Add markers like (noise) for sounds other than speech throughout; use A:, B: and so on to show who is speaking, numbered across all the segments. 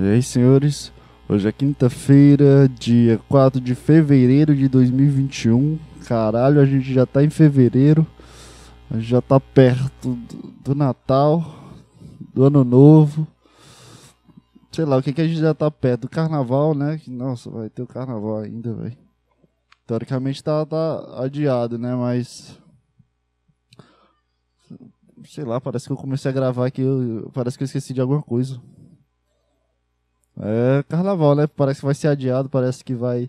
A: E aí, senhores? Hoje é quinta-feira, dia 4 de fevereiro de 2021. Caralho, a gente já tá em fevereiro. A gente já tá perto do, Natal, do Ano Novo. Sei lá, o que, que a gente já tá perto? Do Carnaval, né? Nossa, vai ter o Carnaval ainda, velho. Teoricamente tá, tá adiado, né? Mas. Sei lá, parece que eu comecei a gravar aqui. eu- parece que eu esqueci de alguma coisa. É carnaval, né? Parece que vai ser adiado, parece que vai.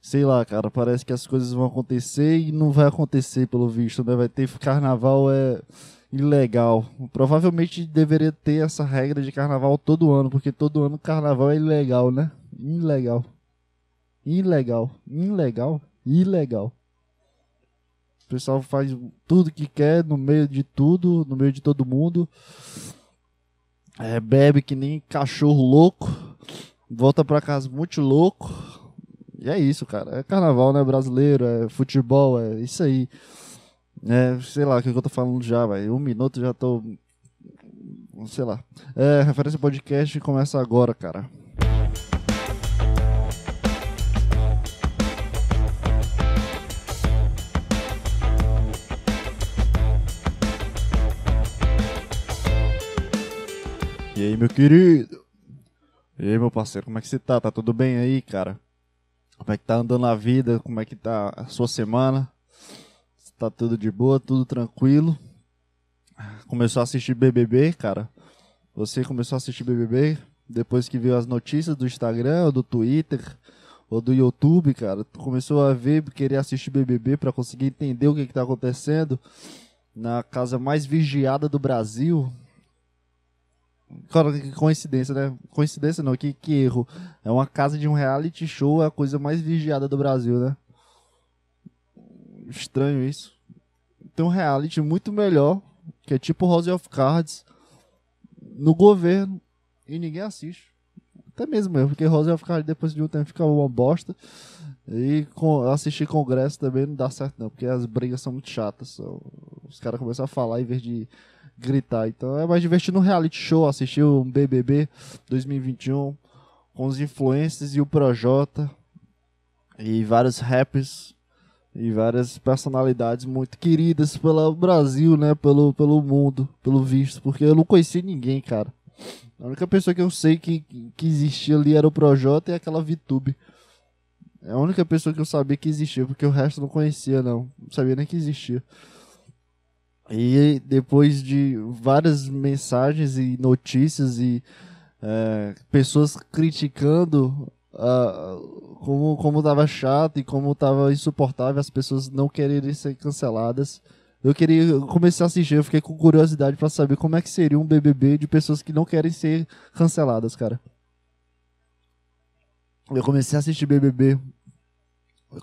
A: Sei lá, cara, parece que as coisas vão acontecer e não vai acontecer, pelo visto, né? Vai ter carnaval é ilegal. Provavelmente deveria ter essa regra de carnaval todo ano, porque todo ano carnaval é ilegal, né? Ilegal. Ilegal. Ilegal. Ilegal. O pessoal faz tudo que quer no meio de tudo, no meio de todo mundo. É, bebe que nem cachorro louco. Volta pra casa muito louco. E é isso, cara. É carnaval, né? Brasileiro, é futebol, é isso aí. É, sei lá, o que eu tô falando já, velho. Um minuto já tô. Sei lá. É, referência podcast começa agora, cara. E aí, meu querido? E aí, meu parceiro, como é que você tá? Tá tudo bem aí, cara? Como é que tá andando a vida? Como é que tá a sua semana? Tá tudo de boa, tudo tranquilo? Começou a assistir BBB, cara? Você começou a assistir BBB depois que viu as notícias do Instagram, do Twitter, ou do YouTube, cara? Tu começou a ver, querer assistir BBB pra conseguir entender o que que tá acontecendo na casa mais vigiada do Brasil, Cara, que coincidência, né? Coincidência não, que, que erro. É uma casa de um reality show, é a coisa mais vigiada do Brasil, né? Estranho isso. Tem um reality muito melhor, que é tipo House of Cards, no governo, e ninguém assiste. Até mesmo eu, porque House of Cards depois de um tempo fica uma bosta. E com, assistir congresso também não dá certo não, porque as brigas são muito chatas. só- Os caras começam a falar em vez de gritar. Então é mais divertido um reality show, assistir um BBB 2021 com os influencers e o Projota e vários rappers e várias personalidades muito queridas pelo Brasil, né, pelo, pelo mundo, pelo visto, porque eu não conhecia ninguém, cara. A única pessoa que eu sei que, que existia ali era o Projota e aquela VTube. É a única pessoa que eu sabia que existia, porque o resto não conhecia, não. Não sabia nem que existia. E depois de várias mensagens e notícias e é, pessoas criticando ah, como, como tava chato e como tava insuportável as pessoas não quererem ser canceladas. Eu queria comecei a assistir, eu fiquei com curiosidade pra saber como é que seria um BBB de pessoas que não querem ser canceladas, cara. Eu comecei a assistir BBB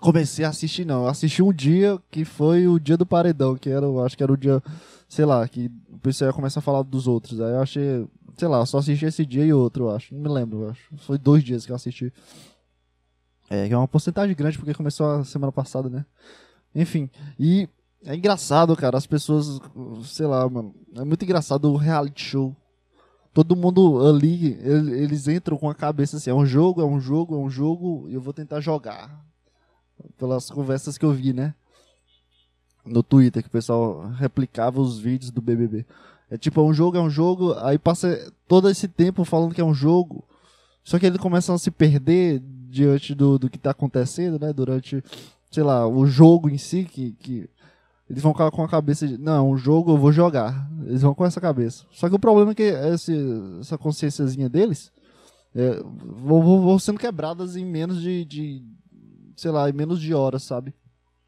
A: comecei a assistir, não. Eu assisti um dia que foi o dia do paredão, que era, acho que era o dia, sei lá, que o pessoal ia começar a falar dos outros. Aí eu achei, sei lá, só assisti esse dia e outro, acho. Não me lembro, acho. Foi dois dias que eu assisti. É, que é uma porcentagem grande, porque começou a semana passada, né? Enfim, e é engraçado, cara, as pessoas, sei lá, mano, é muito engraçado o reality show. Todo mundo ali, ele- eles entram com a cabeça assim, é um jogo, é um jogo, é um jogo, e eu vou tentar jogar pelas conversas que eu vi, né? No Twitter, que o pessoal replicava os vídeos do BBB. É tipo, é um jogo, é um jogo, aí passa todo esse tempo falando que é um jogo, só que eles começam a se perder diante do, do que tá acontecendo, né? Durante, sei lá, o jogo em si, que, que eles vão com a cabeça de, não, um jogo eu vou jogar. Eles vão com essa cabeça. Só que o problema é que esse, essa consciênciazinha deles é, vão- vão sendo quebradas em menos de, de sei lá, em menos de horas, sabe?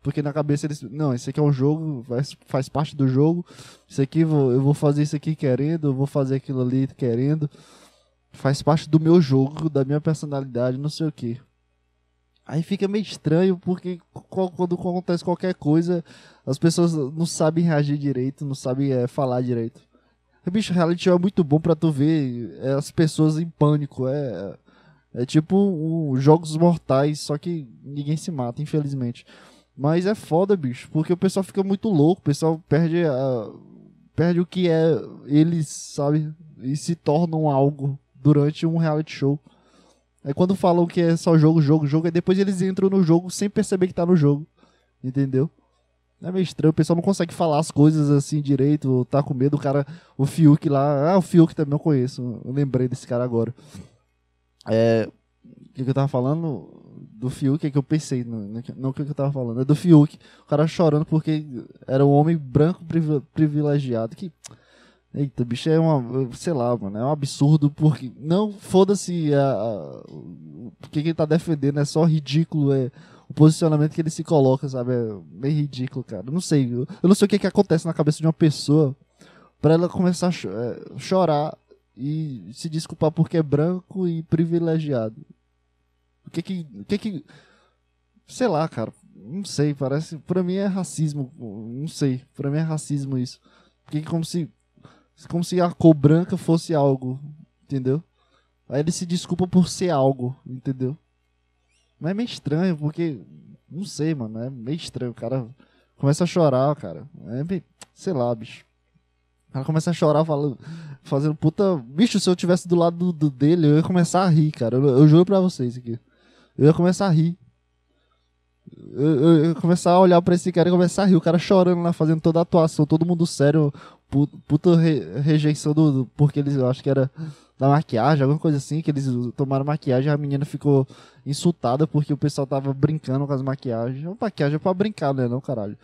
A: Porque na cabeça eles. Não, esse aqui é um jogo, faz, faz parte do jogo. Isso aqui vou- eu vou fazer isso aqui querendo, eu vou fazer aquilo ali querendo. Faz parte do meu jogo, da minha personalidade, não sei o que. Aí fica meio estranho, porque quando acontece qualquer coisa, as pessoas não sabem reagir direito, não sabem é, falar direito. Bicho, reality show é muito bom pra tu ver é, as pessoas em pânico. É, é tipo um, jogos mortais, só que ninguém se mata, infelizmente. Mas é foda, bicho, porque o pessoal fica muito louco, o pessoal perde a, perde o que é eles, sabe? E se tornam algo durante um reality show. Aí quando falam que é só jogo, jogo, jogo, aí depois eles entram no jogo sem perceber que tá no jogo. Entendeu? É meio estranho, o pessoal não consegue falar as coisas assim direito, tá com medo, o cara, o Fiuk lá, ah, o Fiuk também eu conheço, eu lembrei desse cara agora. É, o que, eu tava falando do Fiuk, é que eu pensei, não, não o que, eu tava falando, é do Fiuk, o cara chorando porque era um homem branco privilegiado, que... Eita, bicho, é uma. Sei lá, mano, é um absurdo, porque. Não, foda-se o que ele tá defendendo, é só ridículo, é o posicionamento que ele se coloca, sabe? É meio ridículo, cara. Não sei. Eu, eu não sei o que, que acontece na cabeça de uma pessoa para ela começar a é, chorar e se desculpar porque é branco e privilegiado. O que que. O que que. Sei lá, cara. Não sei, parece. Pra mim é racismo. Não sei. Pra mim é racismo isso. Porque como se. Como se a cor branca fosse algo. Entendeu? Aí ele se desculpa por ser algo, entendeu? Mas é meio estranho, porque. Não sei, mano. É meio estranho. O cara começa a chorar, cara. É meio, sei lá, bicho. Cara começa a chorar falando, fazendo puta. Bicho, se eu tivesse do lado do, do dele, eu ia começar a rir, cara. Eu, eu juro pra vocês aqui. Eu ia começar a rir. Eu, eu, eu ia começar a olhar pra esse cara e começar a rir. O cara chorando lá, fazendo toda a atuação, todo mundo sério. Puta re, rejeição do, do. Porque eles, eu acho que era da maquiagem, alguma coisa assim, que eles tomaram maquiagem a menina ficou insultada porque o pessoal tava brincando com as maquiagens. Maquiagem é pra brincar, né? Não, caralho.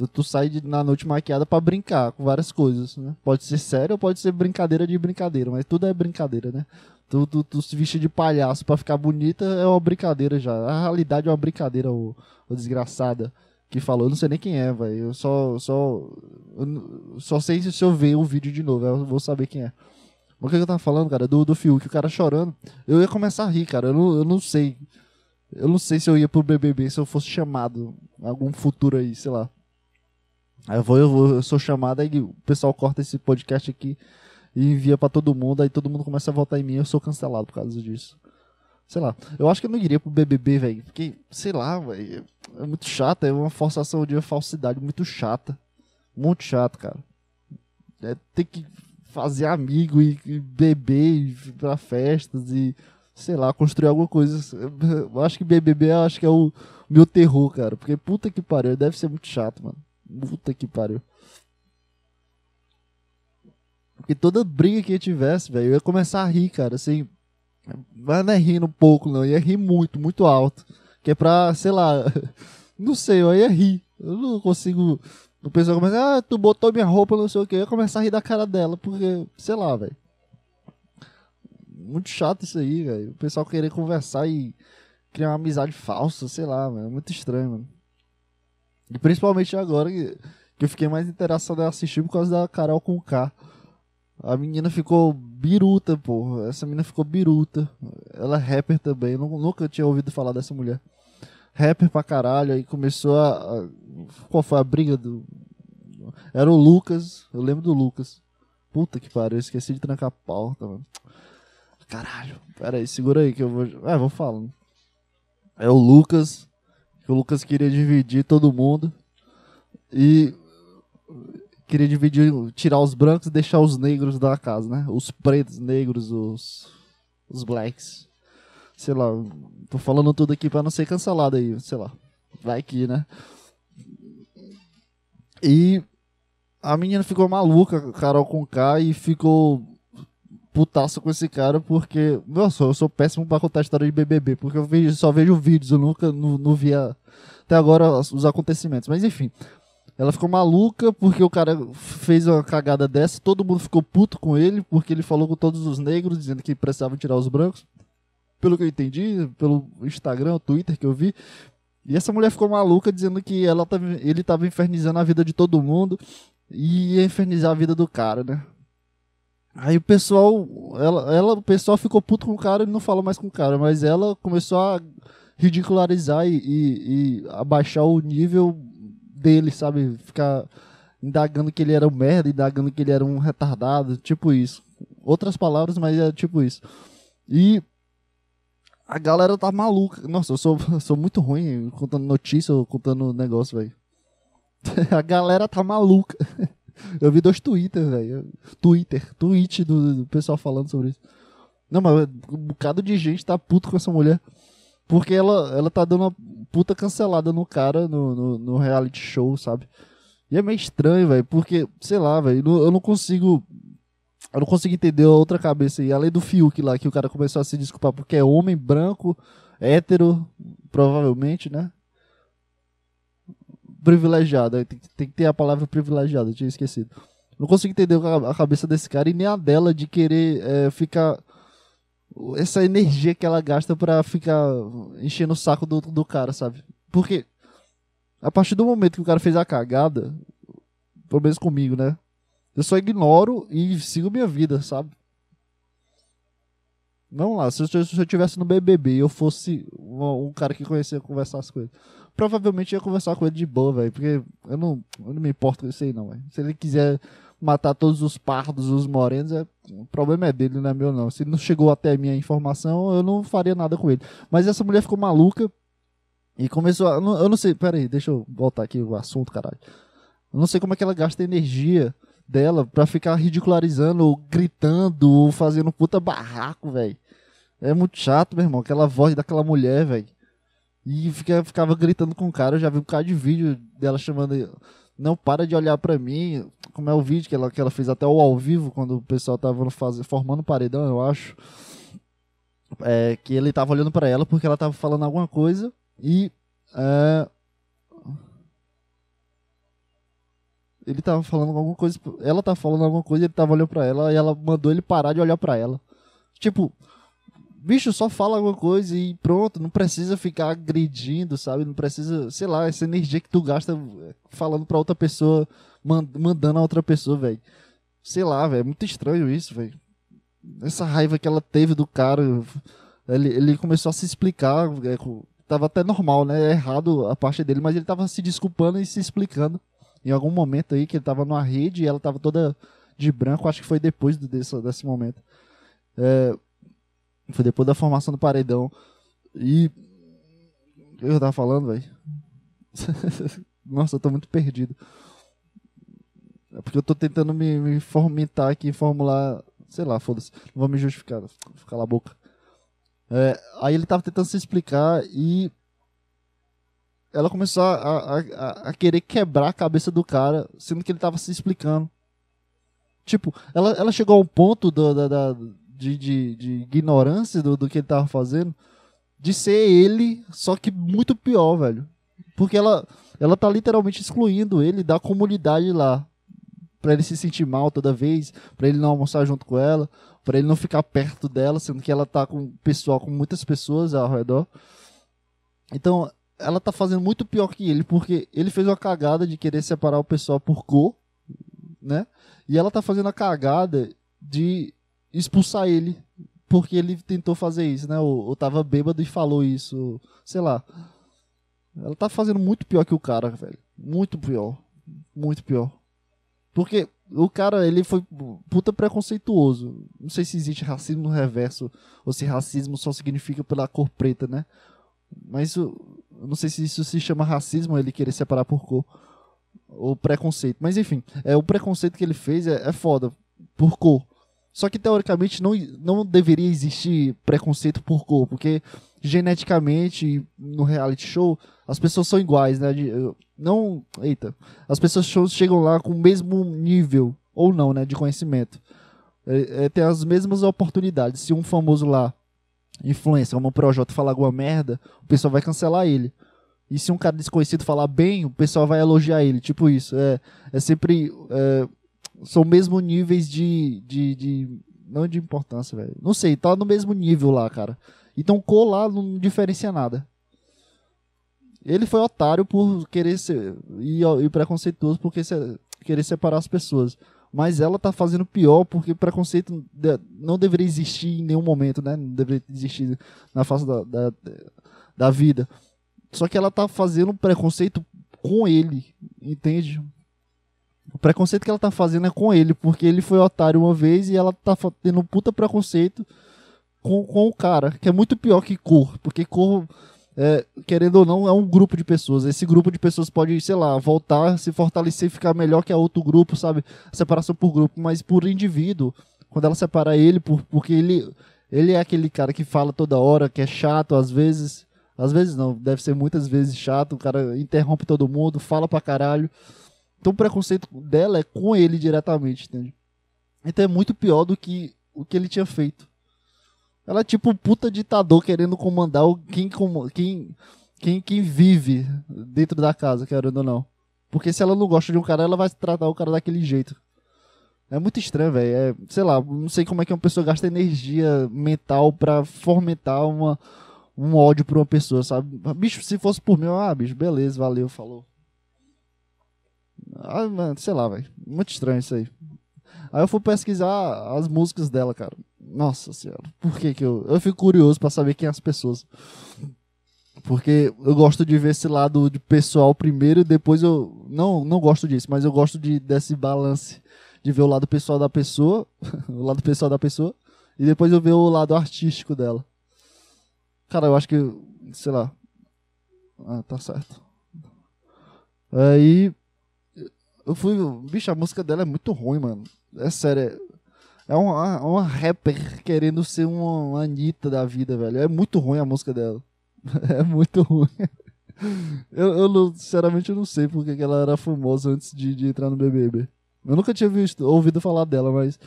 A: Tu, tu sai de, na noite maquiada para brincar com várias coisas, né? Pode ser sério ou pode ser brincadeira de brincadeira, mas tudo é brincadeira, né? Tu, tu, tu se veste de palhaço para ficar bonita é uma brincadeira já. A realidade é uma brincadeira, o, o desgraçada que falou. Eu não sei nem quem é, velho. Eu só, só, eu só sei se eu ver o vídeo de novo, eu vou saber quem é. O que eu tava falando, cara, do, do Fiuk, o cara chorando. Eu ia começar a rir, cara. Eu não, eu não sei. Eu não sei se eu ia pro BBB, se eu fosse chamado. Algum futuro aí, sei lá. Eu vou, eu vou, eu sou chamado, aí o pessoal corta esse podcast aqui e envia para todo mundo, aí todo mundo começa a votar em mim, eu sou cancelado por causa disso. Sei lá. Eu acho que eu não iria pro BBB, velho, porque, sei lá, velho, é muito chato, é uma forçação de falsidade muito chata. Muito chato, cara. É ter que fazer amigo e, e beber e ir pra festas e sei lá, construir alguma coisa. Eu acho que BBB eu acho que é o meu terror, cara. Porque puta que pariu, deve ser muito chato, mano. Puta que pariu. Porque toda briga que eu tivesse, velho, eu ia começar a rir, cara, assim. Mas não é rindo um pouco, não. Eu ia rir muito, muito alto. Que é pra, sei lá. (laughs) Não sei, eu ia rir. Eu não consigo o pessoal começa, ah, tu botou minha roupa, não sei o que. Eu ia começar a rir da cara dela, porque, sei lá, velho. Muito chato isso aí, velho. O pessoal querer conversar e criar uma amizade falsa, sei lá, velho. É muito estranho, mano. E principalmente agora que, que eu fiquei mais interessado em assistir por causa da Carol com K. A menina ficou biruta, pô. Essa menina ficou biruta. Ela é rapper também. Nunca tinha ouvido falar dessa mulher rapper pra caralho, aí começou a, a, Qual foi a briga do. Era o Lucas, eu lembro do Lucas. Puta que pariu, eu esqueci de trancar a porta, mano. Caralho, pera aí, segura aí que eu vou. É, vou falando. É o Lucas, que o Lucas queria dividir todo mundo. E. Queria dividir, tirar os brancos e deixar os negros da casa, né? Os pretos, negros, os. Os blacks sei lá, tô falando tudo aqui pra não ser cancelado aí, sei lá. Vai que, né? E a menina ficou maluca, Carol com K, e ficou putaço com esse cara, porque, nossa, eu sou péssimo pra contar história de BBB, porque eu vejo, só vejo vídeos, eu nunca não, não via até agora os acontecimentos. Mas enfim, ela ficou maluca porque o cara fez uma cagada dessa, todo mundo ficou puto com ele, porque ele falou com todos os negros, dizendo que precisavam tirar os brancos pelo que eu entendi, pelo Instagram, Twitter que eu vi. E essa mulher ficou maluca dizendo que ela tava, ele estava infernizando a vida de todo mundo e ia infernizar a vida do cara, né? Aí o pessoal, ela, ela, o pessoal ficou puto com o cara e não falou mais com o cara, mas ela começou a ridicularizar e, e, e abaixar o nível dele, sabe? Ficar indagando que ele era um merda, indagando que ele era um retardado, tipo isso. Outras palavras, mas é tipo isso. E a galera tá maluca. Nossa, eu sou, (laughs) sou muito ruim contando notícia ou contando negócio, velho. (laughs) a galera tá maluca. (laughs) (laughs) Eu vi dois Twitter, velho. Twitter, tweet do, do, pessoal falando sobre isso. Não, mas um bocado de gente tá puto com essa mulher. Porque ela, ela tá dando uma puta cancelada no cara no, no, no reality show, sabe? E é meio estranho, velho, porque, sei lá, velho, eu não consigo. Eu não consigo entender a outra cabeça aí. Além do Fiuk lá, que o cara começou a se desculpar porque é homem, branco, hétero, provavelmente, né? Privilegiado. Tem, tem que ter a palavra privilegiado, eu tinha esquecido. Não consigo entender a cabeça desse cara e nem a dela de querer é, ficar. Essa energia que ela gasta pra ficar enchendo o saco do, do cara, sabe? Porque a partir do momento que o cara fez a cagada, pelo menos comigo, né? Eu só ignoro e sigo minha vida, sabe? Vamos lá, se eu, se eu tivesse no BBB e eu fosse um, um, cara que conhecia conversasse com ele, provavelmente ia conversar com ele de boa, velho, porque eu não, eu não me importo com isso aí, não, velho. Se ele quiser matar todos os pardos, os morenos, é, o problema é dele, não é meu, não. Se não chegou até a minha informação, eu não faria nada com ele. Mas essa mulher ficou maluca e começou a. Eu não sei, peraí, deixa eu voltar aqui o assunto, caralho. Eu não sei como é que ela gasta energia dela pra ficar ridicularizando, ou gritando, ou fazendo puta barraco, velho. É muito chato, meu irmão, aquela voz daquela mulher, velho. E fica, ficava gritando com o cara, eu já vi um bocado de vídeo dela chamando não para de olhar para mim, como é o vídeo que ela, que ela fez até o ao vivo, quando o pessoal tava faz, formando paredão, eu acho. É, que ele tava olhando para ela porque ela tava falando alguma coisa e. É, ele tava falando alguma coisa. Ela tava falando alguma coisa, ele tava olhando pra ela e ela mandou ele parar de olhar para ela. Tipo, bicho, só fala alguma coisa e pronto, não precisa ficar agredindo, sabe? Não precisa, sei lá, essa energia que tu gasta falando pra outra pessoa, mandando a outra pessoa, velho. Sei lá, velho, é muito estranho isso, velho. Essa raiva que ela teve do cara, ele, ele começou a se explicar, é, tava até normal, né? É errado a parte dele, mas ele tava se desculpando e se explicando. Em algum momento aí que ele tava numa rede e ela tava toda de branco, acho que foi depois desse, desse momento. É, foi depois da formação do paredão. E. O que eu tava falando, velho? (laughs) Nossa, eu tô muito perdido. É porque eu tô tentando me, me fomentar aqui, formular. Sei lá, foda-se. Não vou me justificar, ficar na boca. É, aí ele tava tentando se explicar e. Ela começou a, a, a, a querer quebrar a cabeça do cara, sendo que ele tava se explicando. Tipo, ela, ela chegou a um ponto do, da, da, de, de, de ignorância do, do que ele tava fazendo, de ser ele, só que muito pior, velho. Porque ela, ela tá literalmente excluindo ele da comunidade lá. Pra ele se sentir mal toda vez, pra ele não almoçar junto com ela, pra ele não ficar perto dela, sendo que ela tá com pessoal, com muitas pessoas ao redor. Então, ela tá fazendo muito pior que ele, porque ele fez uma cagada de querer separar o pessoal por cor, né? E ela tá fazendo a cagada de expulsar ele porque ele tentou fazer isso, né? Ou, ou tava bêbado e falou isso, sei lá. Ela tá fazendo muito pior que o cara, velho. Muito pior. Muito pior. Porque o cara, ele foi puta preconceituoso. Não sei se existe racismo no reverso ou se racismo só significa pela cor preta, né? Mas eu não sei se isso se chama racismo, ele querer separar por cor ou preconceito. Mas enfim, é o preconceito que ele fez é, é foda por cor. Só que teoricamente não, não deveria existir preconceito por cor, porque geneticamente no reality show as pessoas são iguais, né? Não, eita, as pessoas chegam lá com o mesmo nível ou não, né, de conhecimento. É, é, tem as mesmas oportunidades. Se um famoso lá, influencer, como o Projota, falar alguma merda, o pessoal vai cancelar ele. E se um cara desconhecido falar bem, o pessoal vai elogiar ele. Tipo isso. É, é sempre. É, são mesmo níveis de, de, de não de importância, velho. Não sei, tá no mesmo nível lá, cara. Então colar não diferencia nada. Ele foi otário por querer ser e, e preconceituoso por querer separar as pessoas. Mas ela tá fazendo pior porque preconceito não deveria existir em nenhum momento, né? Não deveria existir na face da, da, da vida. Só que ela tá fazendo preconceito com ele, entende? O preconceito que ela tá fazendo é com ele, porque ele foi otário uma vez e ela tá tendo um puta preconceito com, com o cara, que é muito pior que cor, porque cor, é, querendo ou não, é um grupo de pessoas. Esse grupo de pessoas pode, sei lá, voltar, se fortalecer ficar melhor que a outro grupo, sabe? Separação por grupo, mas por indivíduo, quando ela separa ele, por, porque ele Ele é aquele cara que fala toda hora, que é chato às vezes. Às vezes não, deve ser muitas vezes chato. O cara interrompe todo mundo, fala pra caralho. Então o preconceito dela é com ele diretamente, entende? Então é muito pior do que o que ele tinha feito. Ela é tipo um puta ditador querendo comandar quem, quem, quem, quem vive dentro da casa, querendo ou não. Porque se ela não gosta de um cara, ela vai tratar o cara daquele jeito. É muito estranho, velho. É, sei lá, não sei como é que uma pessoa gasta energia mental pra fomentar uma, um ódio por uma pessoa, sabe? Bicho, se fosse por mim, ah, bicho, beleza, valeu, falou. Ah, mano, sei lá, velho. Muito estranho isso aí. Aí eu fui pesquisar as músicas dela, cara. Nossa senhora. Por que que eu... Eu fico curioso para saber quem é as pessoas. Porque eu gosto de ver esse lado de pessoal primeiro e depois eu... Não, não gosto disso, mas eu gosto de, desse balance. De ver o lado pessoal da pessoa. (laughs) o lado pessoal da pessoa. E depois eu ver o lado artístico dela. Cara, eu acho que... Sei lá. Ah, tá certo. Aí... Eu fui... Bicho, a música dela é muito ruim, mano. É sério. É uma, uma rapper querendo ser uma, Anitta da vida, velho. É muito ruim a música dela. (laughs) É muito ruim. Eu, eu sinceramente eu não sei porque que ela era famosa antes de, de entrar no BBB. Eu nunca tinha visto, ouvido falar dela, mas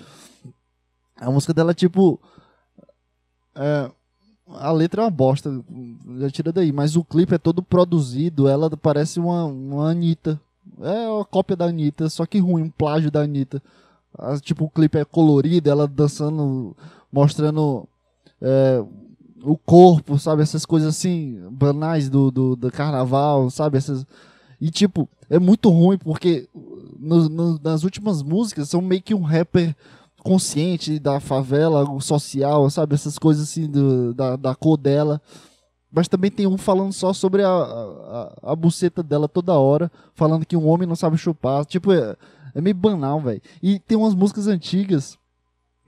A: a música dela é tipo. É, a letra é uma bosta, já tira daí, mas o clipe é todo produzido, ela parece uma, uma Anitta. É uma cópia da Anitta, só que ruim, um plágio da Anitta. Ah, tipo, o clipe é colorido, ela dançando, mostrando é, o corpo, sabe? Essas coisas assim, banais do, do, do, carnaval, sabe? Essas... E, tipo, é muito ruim porque no, no, nas últimas músicas são meio que um rapper consciente da favela, social, sabe? Essas coisas assim do, da, da cor dela. Mas também tem um falando só sobre a, a, a buceta dela toda hora, falando que um homem não sabe chupar. Tipo, é, é meio banal, velho. E tem umas músicas antigas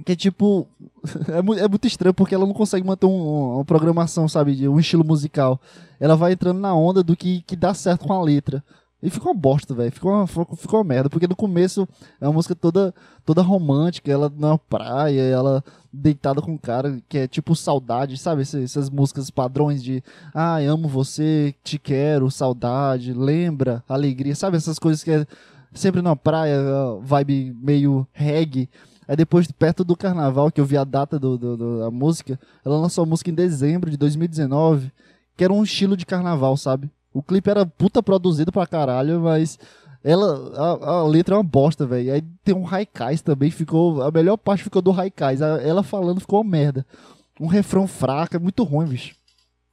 A: que é tipo. (laughs) é, muito, é muito estranho porque ela não consegue manter um, uma programação, sabe? Um estilo musical. Ela vai entrando na onda do que, que dá certo com a letra. E ficou uma bosta, velho. Ficou uma, ficou uma merda. Porque no começo é uma música toda, toda romântica. Ela na praia, ela deitada com um cara que é tipo saudade, sabe? Essas, músicas padrões de ah, amo você, te quero, saudade, lembra, alegria, sabe? Essas coisas que é sempre na praia, vibe meio reggae. Aí depois, perto do carnaval, que eu vi a data do, do, do, da música, ela lançou a música em dezembro de 2019, que era um estilo de carnaval, sabe? O clipe era puta produzido pra caralho, mas ela, a, a letra é uma bosta, velho. Aí tem um Raikais também, ficou. A melhor parte ficou do Raikais. Ela falando ficou uma merda. Um refrão fraco, é muito ruim, bicho.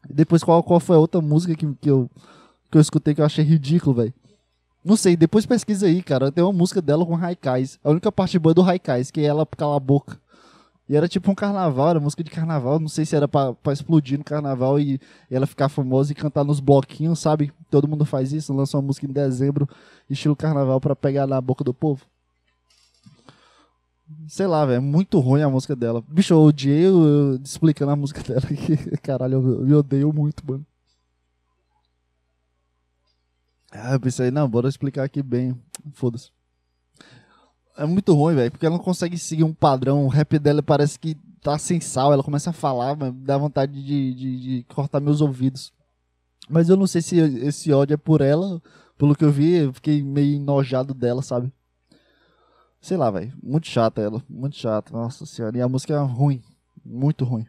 A: Depois, qual, qual foi a outra música que, que, eu, que eu escutei que eu achei ridículo, velho? Não sei, depois pesquisa aí, cara. Tem uma música dela com Raikais. A única parte boa é do Raikais, que é ela cala a boca. E era tipo um carnaval, era música de carnaval. Não sei se era pra, pra explodir no carnaval e ela ficar famosa e cantar nos bloquinhos, sabe? Todo mundo faz isso. Lançou uma música em dezembro, estilo carnaval, pra pegar na boca do povo. Sei lá, velho. É muito ruim a música dela. Bicho, eu odiei eu, eu, explicando a música (laughs) dela. Caralho, eu, eu odeio muito, mano. Ah, eu pensei, não, bora explicar aqui bem. Foda-se. É muito ruim, velho, porque ela não consegue seguir um padrão. O rap dela parece que tá sem sal. Ela começa a falar, dá vontade de, de, de cortar meus ouvidos. Mas eu não sei se esse ódio é por ela. Pelo que eu vi, eu fiquei meio enojado dela, sabe? Sei lá, velho. Muito chata ela. Muito chata. Nossa senhora. E a música é ruim. Muito ruim.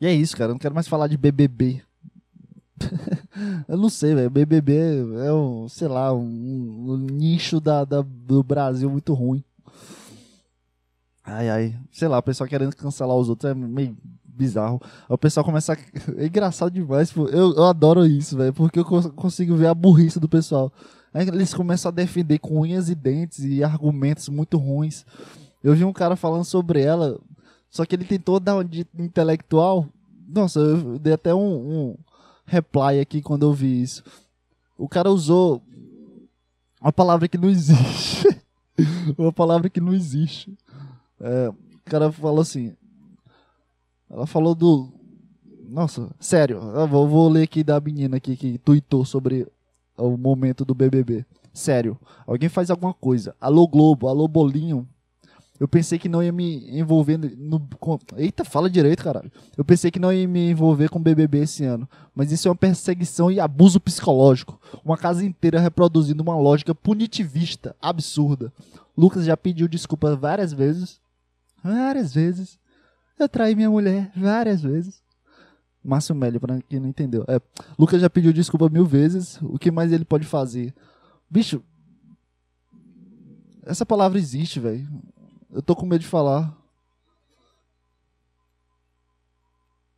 A: E é isso, cara. Eu não quero mais falar de BBB. (laughs) eu não sei, velho. BBB é um, sei lá, um, um nicho da, da, do Brasil muito ruim. Ai, ai. Sei lá, o pessoal querendo cancelar os outros é meio bizarro. O pessoal começa a... (laughs) É engraçado demais. Eu, eu adoro isso, velho. Porque eu consigo ver a burrice do pessoal. Aí eles começam a defender com unhas e dentes e argumentos muito ruins. Eu vi um cara falando sobre ela, só que ele tentou dar um de intelectual. Nossa, eu dei até um, um reply aqui quando eu vi isso. O cara usou uma palavra que não existe. (laughs) uma palavra que não existe. É, o cara falou assim. Ela falou do. Nossa, sério. Eu vou, vou ler aqui da menina aqui que tweetou sobre o momento do BBB. Sério. Alguém faz alguma coisa. Alô Globo, alô Bolinho. Eu pensei que não ia me envolver no. Com... Eita, fala direito, caralho. Eu pensei que não ia me envolver com BBB esse ano. Mas isso é uma perseguição e abuso psicológico. Uma casa inteira reproduzindo uma lógica punitivista, absurda. Lucas já pediu desculpa várias vezes. Várias vezes. Eu traí minha mulher várias vezes. Márcio Melli, pra quem não entendeu. É, Lucas já pediu desculpa mil vezes. O que mais ele pode fazer? Bicho, essa palavra existe, velho. Eu tô com medo de falar.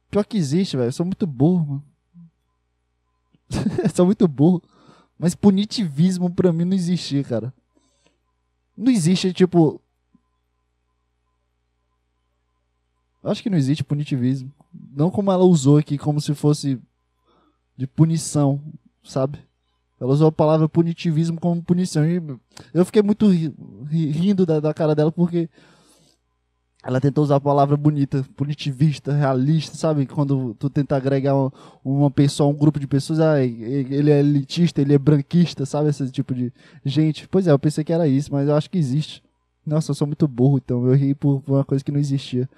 A: Pior que existe, velho. Eu sou muito burro, mano. (laughs) eu sou muito burro. Mas punitivismo pra mim não existia, cara. Não existe, tipo. Acho que não existe punitivismo. Não como ela usou aqui, como se fosse de punição, sabe? Ela usou a palavra punitivismo como punição. E eu fiquei muito rindo da, da cara dela porque ela tentou usar a palavra bonita, punitivista, realista, sabe? Quando tu tenta agregar uma, uma pessoa, um grupo de pessoas, ah, ele é elitista, ele é branquista, sabe? Esse tipo de gente. Pois é, eu pensei que era isso, mas eu acho que existe. Nossa, eu sou muito burro, então eu ri por uma coisa que não existia.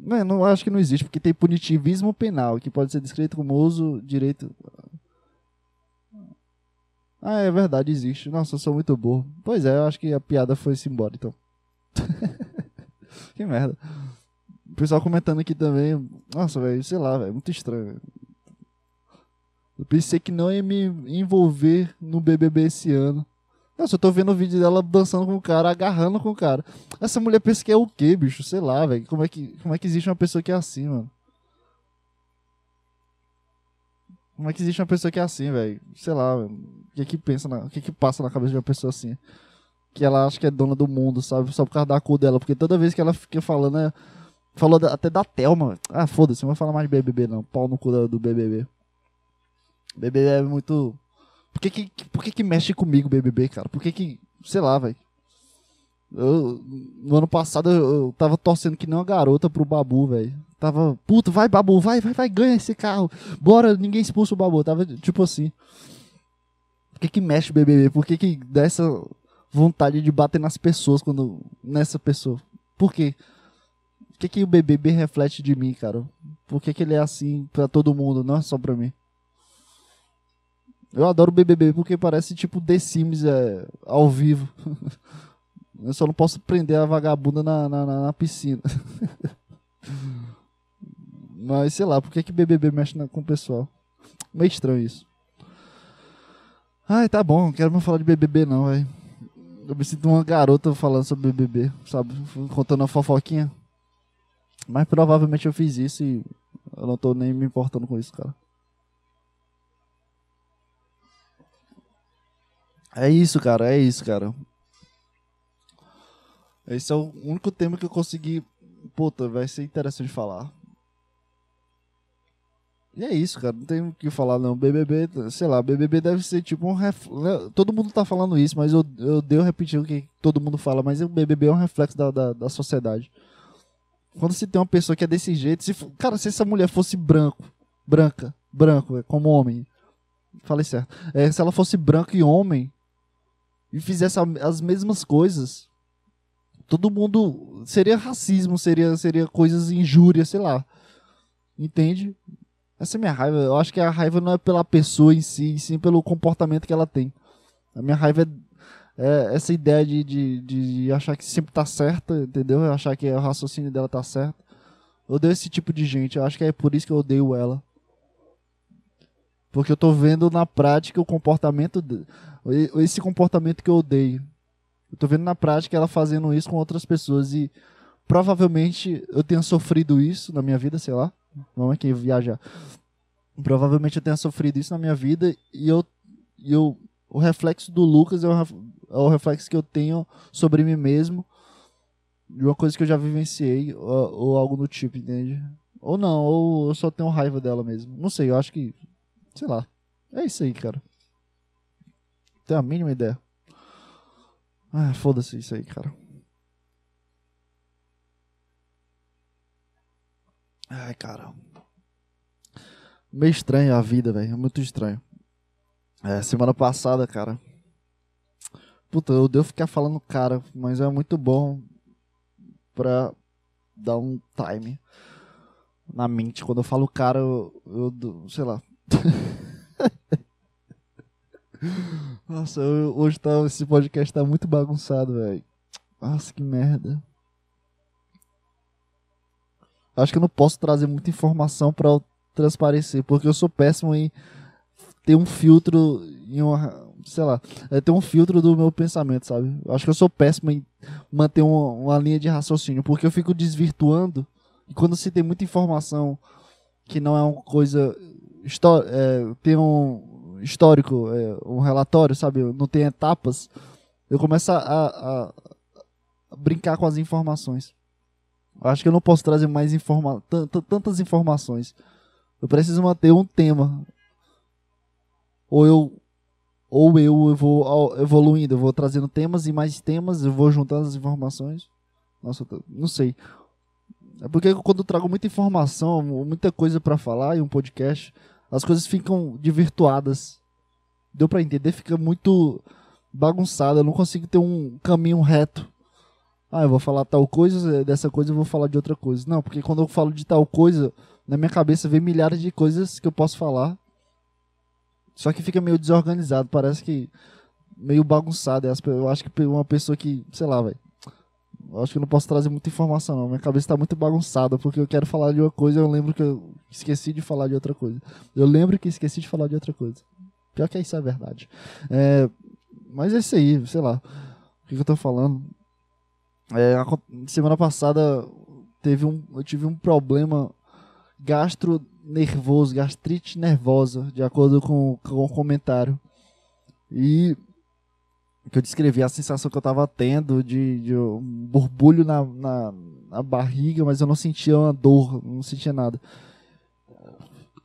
A: Não, não acho que não existe, porque tem punitivismo penal, que pode ser descrito como uso direito ah, é verdade, existe. Nossa, eu sou muito burro. Pois é, eu acho que a piada foi-se embora, então. (laughs) que merda. O pessoal comentando aqui também. Nossa, velho, sei lá, velho, muito estranho. Eu pensei que não ia me envolver no BBB esse ano. Nossa, eu tô vendo o vídeo dela dançando com o cara, agarrando com o cara. Essa mulher pensa que é o quê, bicho? Sei lá, velho. Como, é que, como é que existe uma pessoa que é assim, mano? Como é que existe uma pessoa que é assim, velho? Sei lá, o que que pensa, na, o que que passa na cabeça de uma pessoa assim? Que ela acha que é dona do mundo, sabe? Só por causa da cor dela. Porque toda vez que ela fica falando, é... Falou até da Thelma. Ah, foda-se, não vou falar mais de BBB não. Pau no cu do BBB. BBB é muito... Por que que, por que que mexe comigo BBB, cara? Por que que... Sei lá, velho. Eu, no ano passado eu, eu tava torcendo que nem uma garota pro Babu, velho. Tava, puto, vai Babu, vai, vai, vai, ganha esse carro. Bora, ninguém expulsa o Babu. Tava tipo assim. Por que que mexe o BBB? Por que que dá essa vontade de bater nas pessoas quando nessa pessoa? Por quê? O que que o BBB reflete de mim, cara? Por que que ele é assim pra todo mundo, não é só pra mim? Eu adoro o BBB porque parece tipo The Sims é, ao vivo. (laughs) Eu só não posso prender a vagabunda na, na, na piscina. (laughs) Mas sei lá, por que, que BBB mexe na, com o pessoal? Meio estranho isso. Ai, tá bom, não quero mais falar de BBB não, velho. Eu me sinto uma garota falando sobre BBB, sabe? Contando a fofoquinha. Mas provavelmente eu fiz isso e eu não tô nem me importando com isso, cara. É isso, cara, é isso, cara. Esse é o único tema que eu consegui. Puta, vai ser interessante falar. E é isso, cara. Não tem o que falar, não. BBB, sei lá, BBB deve ser tipo um. Ref... Né, todo mundo tá falando isso, mas eu, eu devo repetir o que todo mundo fala. Mas o BBB é um reflexo da, da, da sociedade. Quando se tem uma pessoa que é desse jeito. Se, cara, se essa mulher fosse branco, branca, branco, é, como homem. Falei certo. É, se ela fosse branca e homem. E fizesse as mesmas coisas. Todo mundo. Seria racismo, seria, seria coisas injúrias, sei lá. Entende? Essa é minha raiva. Eu acho que a raiva não é pela pessoa em si, sim pelo comportamento que ela tem. A minha raiva é, é essa ideia de, de, de, achar que sempre tá certa, entendeu? Achar que o raciocínio dela tá certo. Eu odeio esse tipo de gente. Eu acho que é por isso que eu odeio ela. Porque eu tô vendo na prática o comportamento. De, esse comportamento que eu odeio. Eu tô vendo na prática ela fazendo isso com outras pessoas. E provavelmente eu tenha sofrido isso na minha vida, sei lá. Vamos aqui viajar. Provavelmente eu tenha sofrido isso na minha vida e eu, e eu o reflexo do Lucas é o, é o reflexo que eu tenho sobre mim mesmo de uma coisa que eu já vivenciei ou, ou algo do tipo, entende? Ou não, ou eu só tenho raiva dela mesmo. Não sei, eu acho que. Sei lá. É isso aí, cara. Tenho a mínima ideia. Ah, foda-se isso aí, cara. Ai, cara. Meio estranho a vida, velho. É muito estranho. É, semana passada, cara. Puta, eu devo ficar falando cara, mas é muito bom pra dar um time na mente. Quando eu falo cara, eu, eu sei lá. (laughs) Nossa, eu, hoje tá, esse podcast tá muito bagunçado, velho. Nossa, que merda. Acho que eu não posso trazer muita informação para transparecer, porque eu sou péssimo em ter um filtro em uma, sei lá, é ter um filtro do meu pensamento, sabe? Acho que eu sou péssimo em manter uma, uma linha de raciocínio, porque eu fico desvirtuando e quando se tem muita informação que não é uma coisa é, tem um histórico, é, um relatório, sabe? Não tem etapas, eu começo a, a, a brincar com as informações. Acho que eu não posso trazer mais informa tantas informações. Eu preciso manter um tema. Ou eu ou eu vou evoluindo, eu vou trazendo temas e mais temas, eu vou juntando as informações. Nossa, não sei. É porque quando eu trago muita informação, muita coisa para falar em um podcast, as coisas ficam divirtuadas. Deu para entender? Fica muito bagunçado, eu não consigo ter um caminho reto ah, eu vou falar tal coisa, dessa coisa eu vou falar de outra coisa. Não, porque quando eu falo de tal coisa, na minha cabeça vem milhares de coisas que eu posso falar. Só que fica meio desorganizado, parece que meio bagunçado. Eu acho que uma pessoa que, sei lá, velho. Acho que eu não posso trazer muita informação, não. Minha cabeça está muito bagunçada, porque eu quero falar de uma coisa e eu lembro que eu esqueci de falar de outra coisa. Eu lembro que esqueci de falar de outra coisa. Pior que isso é verdade. É, mas é isso aí, sei lá. O que, que eu tô falando? É, semana passada teve um, eu tive um problema gastronervoso, gastrite nervosa, de acordo com, com o comentário. E que eu descrevi a sensação que eu estava tendo de, de, um borbulho na, na, na, barriga, mas eu não sentia uma dor, não sentia nada.